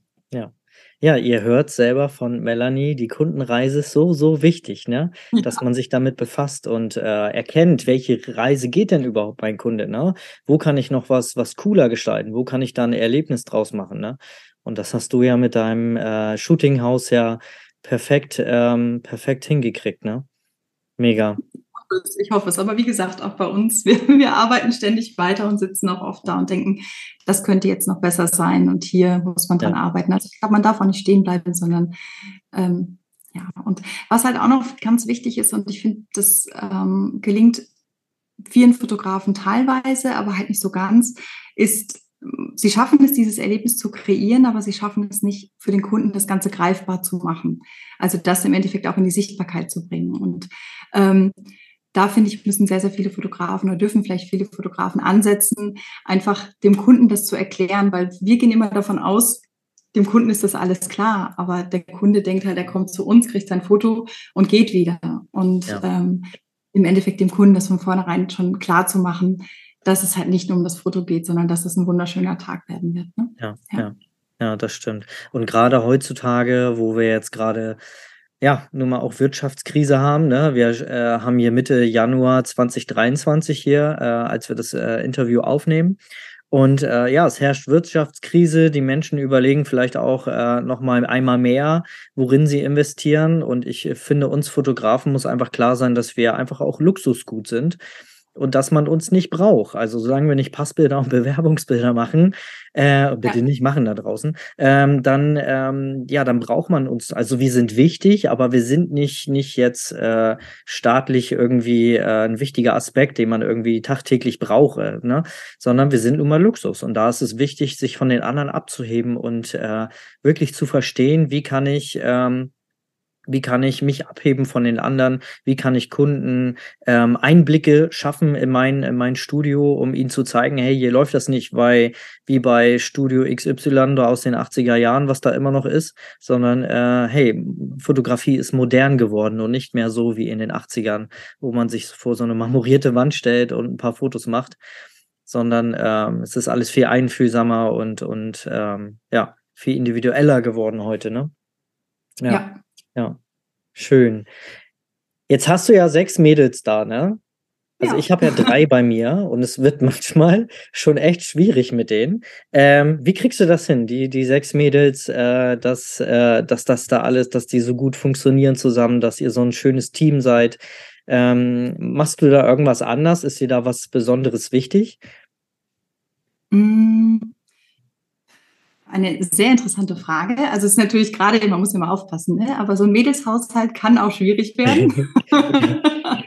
Speaker 1: Ja. Ihr hört selber von Melanie, die Kundenreise ist so, so wichtig, ne? Dass man sich damit befasst und äh, erkennt, welche Reise geht denn überhaupt mein Kunde, ne? Wo kann ich noch was, was cooler gestalten? Wo kann ich da ein Erlebnis draus machen, ne? Und das hast du ja mit deinem äh, Shootinghaus ja perfekt, ähm, perfekt hingekriegt, ne? Mega
Speaker 2: es, ich hoffe es. Aber wie gesagt, auch bei uns, wir, wir arbeiten ständig weiter und sitzen auch oft da und denken, das könnte jetzt noch besser sein und hier muss man dran ja. arbeiten. Also ich glaube, man darf auch nicht stehen bleiben, sondern ähm, ja, und was halt auch noch ganz wichtig ist, und ich finde, das ähm, gelingt vielen Fotografen teilweise, aber halt nicht so ganz, ist, sie schaffen es, dieses Erlebnis zu kreieren, aber sie schaffen es nicht für den Kunden, das Ganze greifbar zu machen. Also das im Endeffekt auch in die Sichtbarkeit zu bringen. Und ähm, da finde ich, müssen sehr, sehr viele Fotografen oder dürfen vielleicht viele Fotografen ansetzen, einfach dem Kunden das zu erklären, weil wir gehen immer davon aus, dem Kunden ist das alles klar, aber der Kunde denkt halt, er kommt zu uns, kriegt sein Foto und geht wieder. Und ja. ähm, im Endeffekt dem Kunden das von vornherein schon klar zu machen, dass es halt nicht nur um das Foto geht, sondern dass es ein wunderschöner Tag werden wird.
Speaker 1: Ne? Ja, ja, ja. Ja, das stimmt. Und gerade heutzutage, wo wir jetzt gerade ja, nun mal auch Wirtschaftskrise haben. Ne? Wir äh, haben hier Mitte Januar 2023 hier, äh, als wir das äh, Interview aufnehmen. Und äh, ja, es herrscht Wirtschaftskrise. Die Menschen überlegen vielleicht auch äh, noch mal einmal mehr, worin sie investieren. Und ich finde, uns Fotografen muss einfach klar sein, dass wir einfach auch Luxusgut sind und dass man uns nicht braucht. Also solange wir nicht Passbilder und Bewerbungsbilder machen, äh, bitte ja. nicht machen da draußen, ähm, dann ähm, ja, dann braucht man uns. Also wir sind wichtig, aber wir sind nicht nicht jetzt äh, staatlich irgendwie äh, ein wichtiger Aspekt, den man irgendwie tagtäglich brauche, ne? Sondern wir sind nun mal Luxus und da ist es wichtig, sich von den anderen abzuheben und äh, wirklich zu verstehen, wie kann ich ähm, wie kann ich mich abheben von den anderen? Wie kann ich Kunden ähm, Einblicke schaffen in mein, in mein Studio, um ihnen zu zeigen, hey, hier läuft das nicht bei, wie bei Studio XY da aus den 80er Jahren, was da immer noch ist, sondern äh, hey, Fotografie ist modern geworden und nicht mehr so wie in den 80ern, wo man sich vor so eine marmorierte Wand stellt und ein paar Fotos macht, sondern ähm, es ist alles viel einfühlsamer und, und ähm, ja, viel individueller geworden heute, ne?
Speaker 2: ja. ja.
Speaker 1: Ja, schön. Jetzt hast du ja sechs Mädels da, ne? Also
Speaker 2: Ja.
Speaker 1: ich habe ja drei bei mir und es wird manchmal schon echt schwierig mit denen. Ähm, wie kriegst du das hin, die, die sechs Mädels, äh, dass, äh, dass das da alles, dass die so gut funktionieren zusammen, dass ihr so ein schönes Team seid? Ähm, machst du da irgendwas anders? Ist dir da was Besonderes wichtig?
Speaker 2: Mm, eine sehr interessante Frage. Also es ist natürlich gerade, man muss ja mal aufpassen, ne? aber so ein Mädelshaushalt kann auch schwierig werden.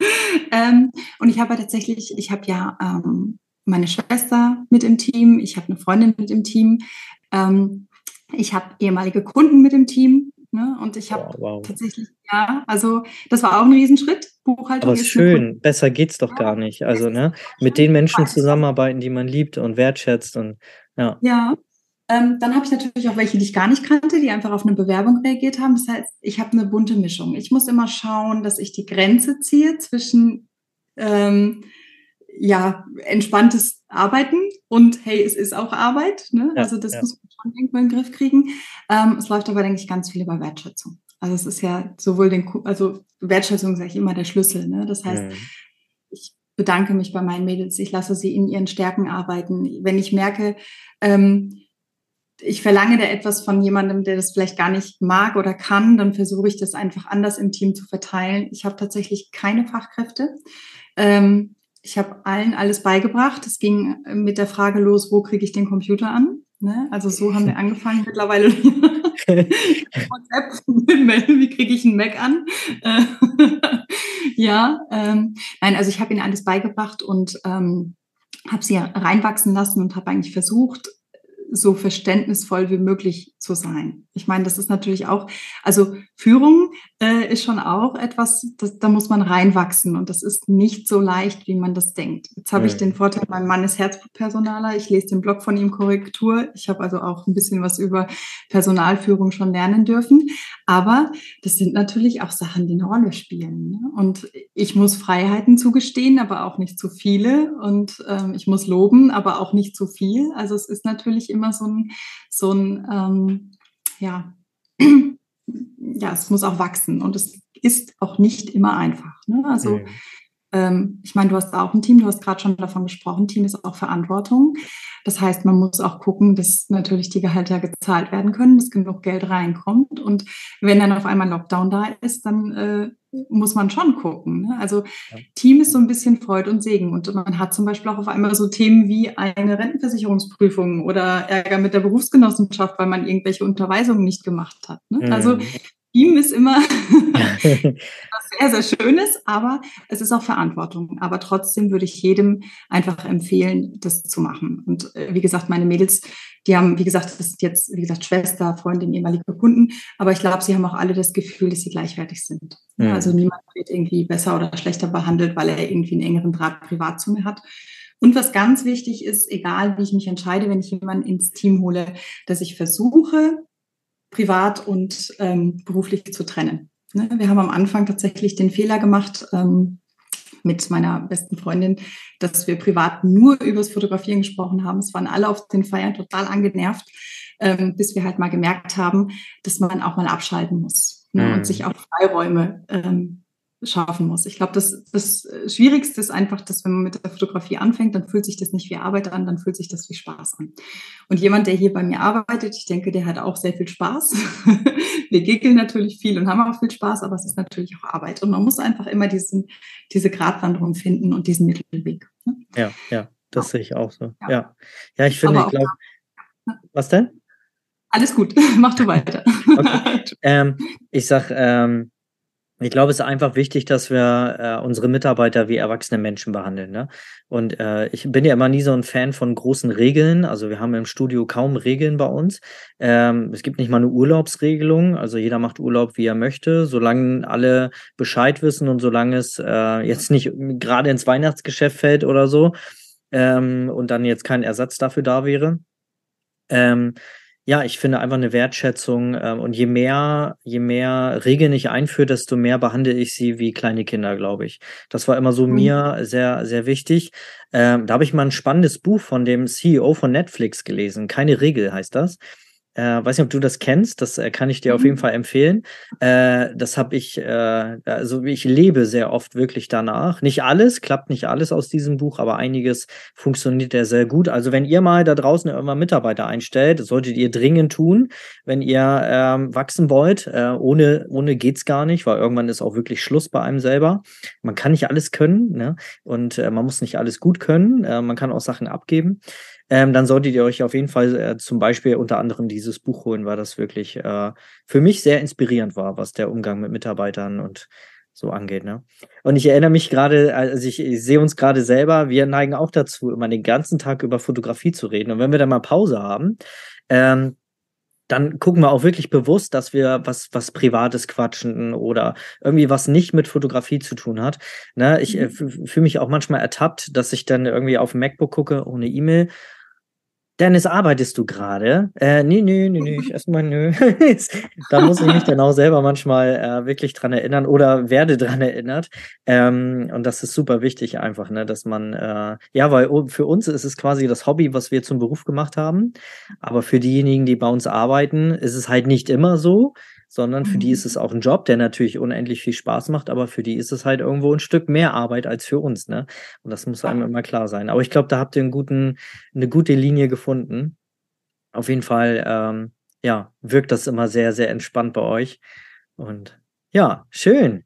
Speaker 2: ähm, und ich habe tatsächlich, ich habe ja ähm, meine Schwester mit im Team, ich habe eine Freundin mit im Team, ähm, ich habe ehemalige Kunden mit im Team. Ne? Und ich habe wow, wow. tatsächlich, ja, also das war auch ein Riesenschritt.
Speaker 1: Buchhaltung Aber ist schön, besser geht's doch ja. gar nicht. Also, ne, mit den Menschen zusammenarbeiten, die man liebt und wertschätzt und ja.
Speaker 2: Ja, ähm, dann habe ich natürlich auch welche, die ich gar nicht kannte, die einfach auf eine Bewerbung reagiert haben. Das heißt, ich habe eine bunte Mischung. Ich muss immer schauen, dass ich die Grenze ziehe zwischen ähm, ja, entspanntes Arbeiten und hey, es ist auch Arbeit. Ne? Ja, also das ja. muss man schon irgendwann in den Griff kriegen. Ähm, es läuft aber, denke ich, ganz viel über Wertschätzung. Also es ist ja sowohl den, also Wertschätzung sage ich immer der Schlüssel. Ne? Das heißt, mhm. ich bedanke mich bei meinen Mädels, ich lasse sie in ihren Stärken arbeiten. Wenn ich merke, ähm, ich verlange da etwas von jemandem, der das vielleicht gar nicht mag oder kann, dann versuche ich das einfach anders im Team zu verteilen. Ich habe tatsächlich keine Fachkräfte. Ähm, ich habe allen alles beigebracht. Es ging mit der Frage los, wo kriege ich den Computer an? Ne? Also so haben wir angefangen mittlerweile. WhatsApp, wie kriege ich einen Mac an? ja, ähm, nein, also ich habe ihnen alles beigebracht und ähm, habe sie reinwachsen lassen und habe eigentlich versucht, so verständnisvoll wie möglich zu sein. Ich meine, das ist natürlich auch, also Führung äh, ist schon auch etwas, das, da muss man reinwachsen und das ist nicht so leicht, wie man das denkt. Jetzt habe ja. ich den Vorteil, mein Mann ist Herzblutpersonaler, ich lese den Blog von ihm Korrektur, ich habe also auch ein bisschen was über Personalführung schon lernen dürfen, aber das sind natürlich auch Sachen, die eine Rolle spielen. Ne? Und ich muss Freiheiten zugestehen, aber auch nicht zu viele und ähm, ich muss loben, aber auch nicht zu viel. Also es ist natürlich immer so ein, so ein ähm, ja, ja, es muss auch wachsen und es ist auch nicht immer einfach. Ne? Also mhm. Ähm, ich meine, du hast auch ein Team, du hast gerade schon davon gesprochen, Team ist auch Verantwortung. Das heißt, man muss auch gucken, dass natürlich die Gehälter gezahlt werden können, dass genug Geld reinkommt. Und wenn dann auf einmal Lockdown da ist, dann äh, muss man schon gucken. Ne? Also ja. Team ist so ein bisschen Freud und Segen. Und man hat zum Beispiel auch auf einmal so Themen wie eine Rentenversicherungsprüfung oder Ärger mit der Berufsgenossenschaft, weil man irgendwelche Unterweisungen nicht gemacht hat. Ne? Mhm. Also Team ist immer was sehr, sehr Schönes, aber es ist auch Verantwortung. Aber trotzdem würde ich jedem einfach empfehlen, das zu machen. Und äh, wie gesagt, meine Mädels, die haben, wie gesagt, das sind jetzt, wie gesagt, Schwester, Freundin, ehemalige Kunden, aber ich glaube, sie haben auch alle das Gefühl, dass sie gleichwertig sind. Mhm. Also niemand wird irgendwie besser oder schlechter behandelt, weil er irgendwie einen engeren Draht privat zu mir hat. Und was ganz wichtig ist, egal wie ich mich entscheide, wenn ich jemanden ins Team hole, dass ich versuche, privat und ähm, beruflich zu trennen. Ne? Wir haben am Anfang tatsächlich den Fehler gemacht ähm, mit meiner besten Freundin, dass wir privat nur übers Fotografieren gesprochen haben. Es waren alle auf den Feiern total angenervt, ähm, bis wir halt mal gemerkt haben, dass man auch mal abschalten muss ne? und mhm. sich auch Freiräume ähm, schaffen muss. Ich glaube, das, das Schwierigste ist einfach, dass wenn man mit der Fotografie anfängt, dann fühlt sich das nicht wie Arbeit an, dann fühlt sich das wie Spaß an. Und jemand, der hier bei mir arbeitet, ich denke, der hat auch sehr viel Spaß. Wir giggeln natürlich viel und haben auch viel Spaß, aber es ist natürlich auch Arbeit. Und man muss einfach immer diesen, diese Gratwanderung finden und diesen Mittelweg.
Speaker 1: Ne? Ja, ja, das ja. sehe ich auch so. Ja, ja, ja ich finde, ich glaube. Was denn?
Speaker 2: Alles gut, mach du weiter.
Speaker 1: Okay. Ähm, ich sag, ähm, ich glaube, es ist einfach wichtig, dass wir äh, unsere Mitarbeiter wie erwachsene Menschen behandeln. Ne? Und äh, ich bin ja immer nie so ein Fan von großen Regeln. Also wir haben im Studio kaum Regeln bei uns. Ähm, es gibt nicht mal eine Urlaubsregelung. Also jeder macht Urlaub, wie er möchte, solange alle Bescheid wissen und solange es äh, jetzt nicht gerade ins Weihnachtsgeschäft fällt oder so ähm, und dann jetzt kein Ersatz dafür da wäre. Ähm, ja, ich finde einfach eine Wertschätzung ähm, und je mehr, je mehr Regeln ich einführe, desto mehr behandle ich sie wie kleine Kinder, glaube ich. Das war immer so mhm. mir sehr, sehr wichtig. Ähm, da habe ich mal ein spannendes Buch von dem CEO von Netflix gelesen. Keine Regel heißt das. Äh, weiß nicht, ob du das kennst, das äh, kann ich dir mhm. auf jeden mhm. Fall empfehlen. Äh, das habe ich, äh, also ich lebe sehr oft wirklich danach. Nicht alles, klappt nicht alles aus diesem Buch, aber einiges funktioniert ja sehr gut. Also wenn ihr mal da draußen irgendwann Mitarbeiter einstellt, solltet ihr dringend tun, wenn ihr ähm, wachsen wollt. Äh, ohne, ohne geht's gar nicht, weil irgendwann ist auch wirklich Schluss bei einem selber. Man kann nicht alles können, ne? Und äh, man muss nicht alles gut können. Man kann auch Sachen abgeben ähm, dann solltet ihr euch auf jeden Fall äh, zum Beispiel unter anderem dieses Buch holen, weil das wirklich äh, für mich sehr inspirierend war, was der Umgang mit Mitarbeitern und so angeht. Ne? Und ich erinnere mich gerade, also ich, ich sehe uns gerade selber, wir neigen auch dazu, immer den ganzen Tag über Fotografie zu reden. Und wenn wir dann mal Pause haben, ähm, dann gucken wir auch wirklich bewusst, dass wir was, was Privates quatschen oder irgendwie was nicht mit Fotografie zu tun hat. Ne, ich äh, mhm. fühle mich auch manchmal ertappt, dass ich dann irgendwie auf dem MacBook gucke, ohne E-Mail Dennis, arbeitest du gerade? Äh, nee, nee, nee, nee, ich erstmal nö. da muss ich mich dann auch selber manchmal äh, wirklich dran erinnern oder werde dran erinnert. Ähm, und das ist super wichtig einfach, ne, dass man, äh, ja, weil für uns ist es quasi das Hobby, was wir zum Beruf gemacht haben. Aber für diejenigen, die bei uns arbeiten, ist es halt nicht immer so sondern für die ist es mhm. auch ein Job, der natürlich unendlich viel Spaß macht, aber für die ist es halt irgendwo ein Stück mehr Arbeit als für uns, ne? Und das muss einem immer klar sein. Aber ich glaube, da habt ihr einen guten, eine gute Linie gefunden. Auf jeden Fall, ähm, ja, wirkt das immer sehr, sehr entspannt bei euch. Und ja, schön.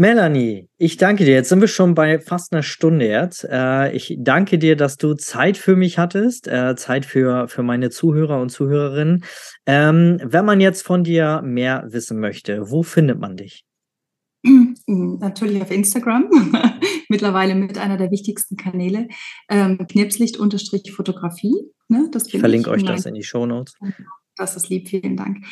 Speaker 1: Melanie, ich danke dir. Jetzt sind wir schon bei fast einer Stunde jetzt. Äh, ich danke dir, dass du Zeit für mich hattest, äh, Zeit für, für meine Zuhörer und Zuhörerinnen. Ähm, wenn man jetzt von dir mehr wissen möchte, wo findet man dich?
Speaker 2: Natürlich auf Instagram, mittlerweile mit einer der wichtigsten Kanäle. Ähm, Knipslicht-Fotografie.
Speaker 1: Ne? ich verlinke ich euch das in die Show Notes.
Speaker 2: Das ist lieb, vielen Dank.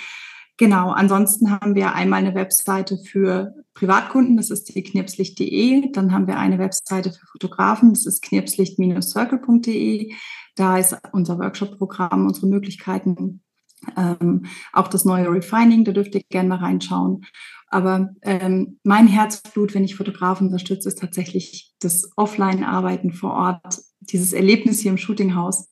Speaker 2: Genau, ansonsten haben wir einmal eine Webseite für Privatkunden, das ist die knirpslicht.de. Dann haben wir eine Webseite für Fotografen, das ist knirpslicht-circle.de. Da ist unser Workshop-Programm, unsere Möglichkeiten, ähm, auch das neue Refining, da dürft ihr gerne mal reinschauen. Aber ähm, mein Herzblut, wenn ich Fotografen unterstütze, ist tatsächlich das Offline-Arbeiten vor Ort, dieses Erlebnis hier im Shootinghaus.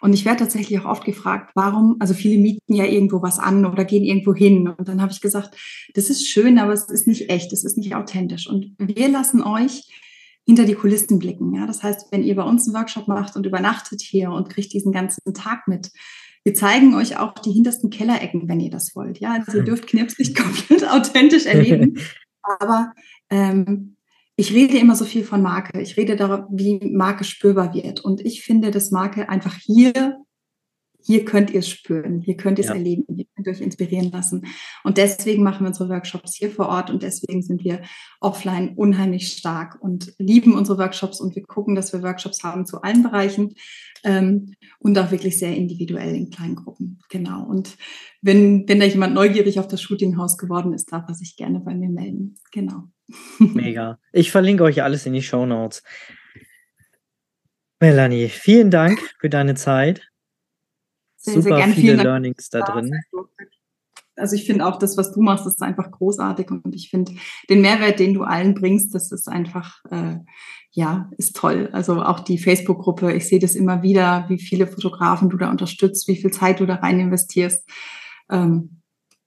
Speaker 2: Und ich werde tatsächlich auch oft gefragt, warum, also viele mieten ja irgendwo was an oder gehen irgendwo hin. Und dann habe ich gesagt, das ist schön, aber es ist nicht echt, es ist nicht authentisch. Und wir lassen euch hinter die Kulissen blicken. Ja? Das heißt, wenn ihr bei uns einen Workshop macht und übernachtet hier und kriegt diesen ganzen Tag mit, wir zeigen euch auch die hintersten Kellerecken, wenn ihr das wollt. Ja, also ihr dürft Knips nicht komplett authentisch erleben. Aber ähm, ich rede immer so viel von Marke. Ich rede darüber, wie Marke spürbar wird. Und ich finde, dass Marke einfach hier, hier könnt ihr es spüren, hier könnt ihr es ja. erleben, hier könnt ihr euch inspirieren lassen. Und deswegen machen wir unsere Workshops hier vor Ort und deswegen sind wir offline unheimlich stark und lieben unsere Workshops und wir gucken, dass wir Workshops haben zu allen Bereichen ähm, und auch wirklich sehr individuell in kleinen Gruppen. Genau. Und wenn, wenn da jemand neugierig auf das Shootinghaus geworden ist, darf er sich gerne bei mir melden. Genau.
Speaker 1: Mega. Ich verlinke euch alles in die Show Notes. Melanie, vielen Dank für deine Zeit.
Speaker 2: Sehr, Super sehr gerne. viele Learnings da drin. Also ich finde auch das, was du machst, ist einfach großartig und ich finde den Mehrwert, den du allen bringst, das ist einfach, äh, ja, ist toll. Also auch die Facebook-Gruppe, ich sehe das immer wieder, wie viele Fotografen du da unterstützt, wie viel Zeit du da rein investierst. Ähm,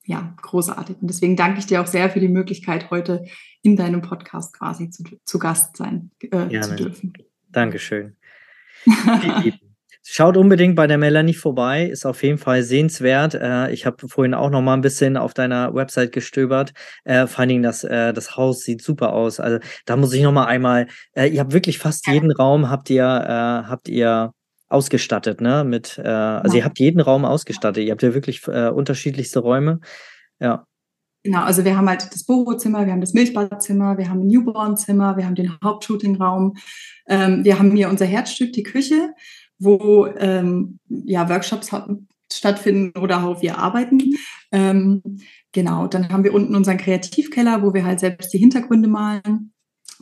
Speaker 2: ja, großartig. Und deswegen danke ich dir auch sehr für die Möglichkeit, heute in deinem Podcast quasi zu, zu Gast sein äh, zu dürfen.
Speaker 1: Dankeschön. Schaut unbedingt bei der Melanie vorbei, ist auf jeden Fall sehenswert. Äh, ich habe vorhin auch noch mal ein bisschen auf deiner Website gestöbert. Äh, vor allen Dingen das, äh, das Haus sieht super aus. Also da muss ich noch mal einmal. Äh, ihr habt wirklich fast jeden Raum habt ihr habt ihr ausgestattet, ne? Mit äh, also ihr habt jeden Raum ausgestattet. Ihr habt ja wirklich unterschiedlichste Räume. Ja.
Speaker 2: Genau, also wir haben halt das Bürozimmer, wir haben das Milchbadzimmer, wir haben ein Newborn-Zimmer, wir haben den Hauptshooting-Raum, ähm, wir haben hier unser Herzstück, die Küche wo ähm, ja, Workshops stattfinden oder auch wir arbeiten. Ähm, genau, dann haben wir unten unseren Kreativkeller, wo wir halt selbst die Hintergründe malen,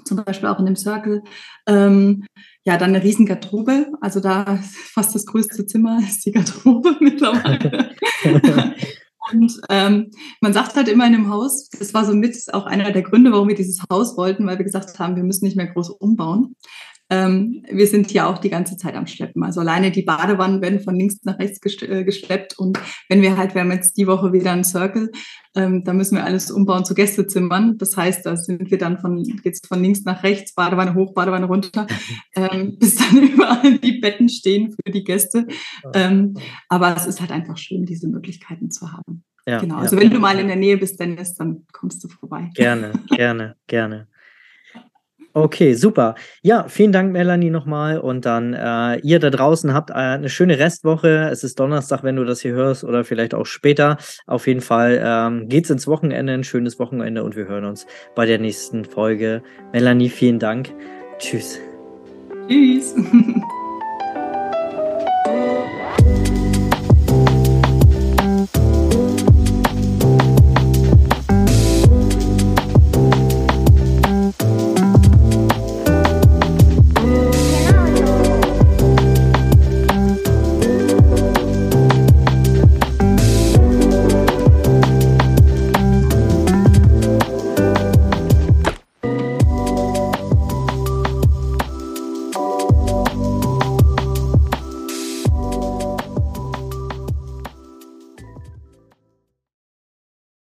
Speaker 2: zum Beispiel auch in dem Circle. Ähm, ja, dann eine riesen Garderobe, also da fast das größte Zimmer ist die Garderobe mittlerweile. Und ähm, man sagt halt immer in einem Haus, das war so mit auch einer der Gründe, warum wir dieses Haus wollten, weil wir gesagt haben, wir müssen nicht mehr groß umbauen ähm, wir sind ja auch die ganze Zeit am Schleppen. Also alleine die Badewannen werden von links nach rechts äh, geschleppt. Und wenn wir halt, wir haben jetzt die Woche wieder einen Circle, ähm, da müssen wir alles umbauen zu Gästezimmern. Das heißt, da sind wir dann von, geht's von links nach rechts, Badewanne hoch, Badewanne runter, ähm, bis dann überall die Betten stehen für die Gäste. Ähm, aber es ist halt einfach schön, diese Möglichkeiten zu haben. Ja, genau. Also ja. wenn du mal in der Nähe bist, Dennis, dann kommst du vorbei.
Speaker 1: Gerne, gerne, gerne. Okay, super. Ja, vielen Dank, Melanie, nochmal. Und dann äh, ihr da draußen habt äh, eine schöne Restwoche. Es ist Donnerstag, wenn du das hier hörst, oder vielleicht auch später. Auf jeden Fall ähm, geht's ins Wochenende, ein schönes Wochenende und wir hören uns bei der nächsten Folge. Melanie, vielen Dank. Tschüss.
Speaker 2: Tschüss.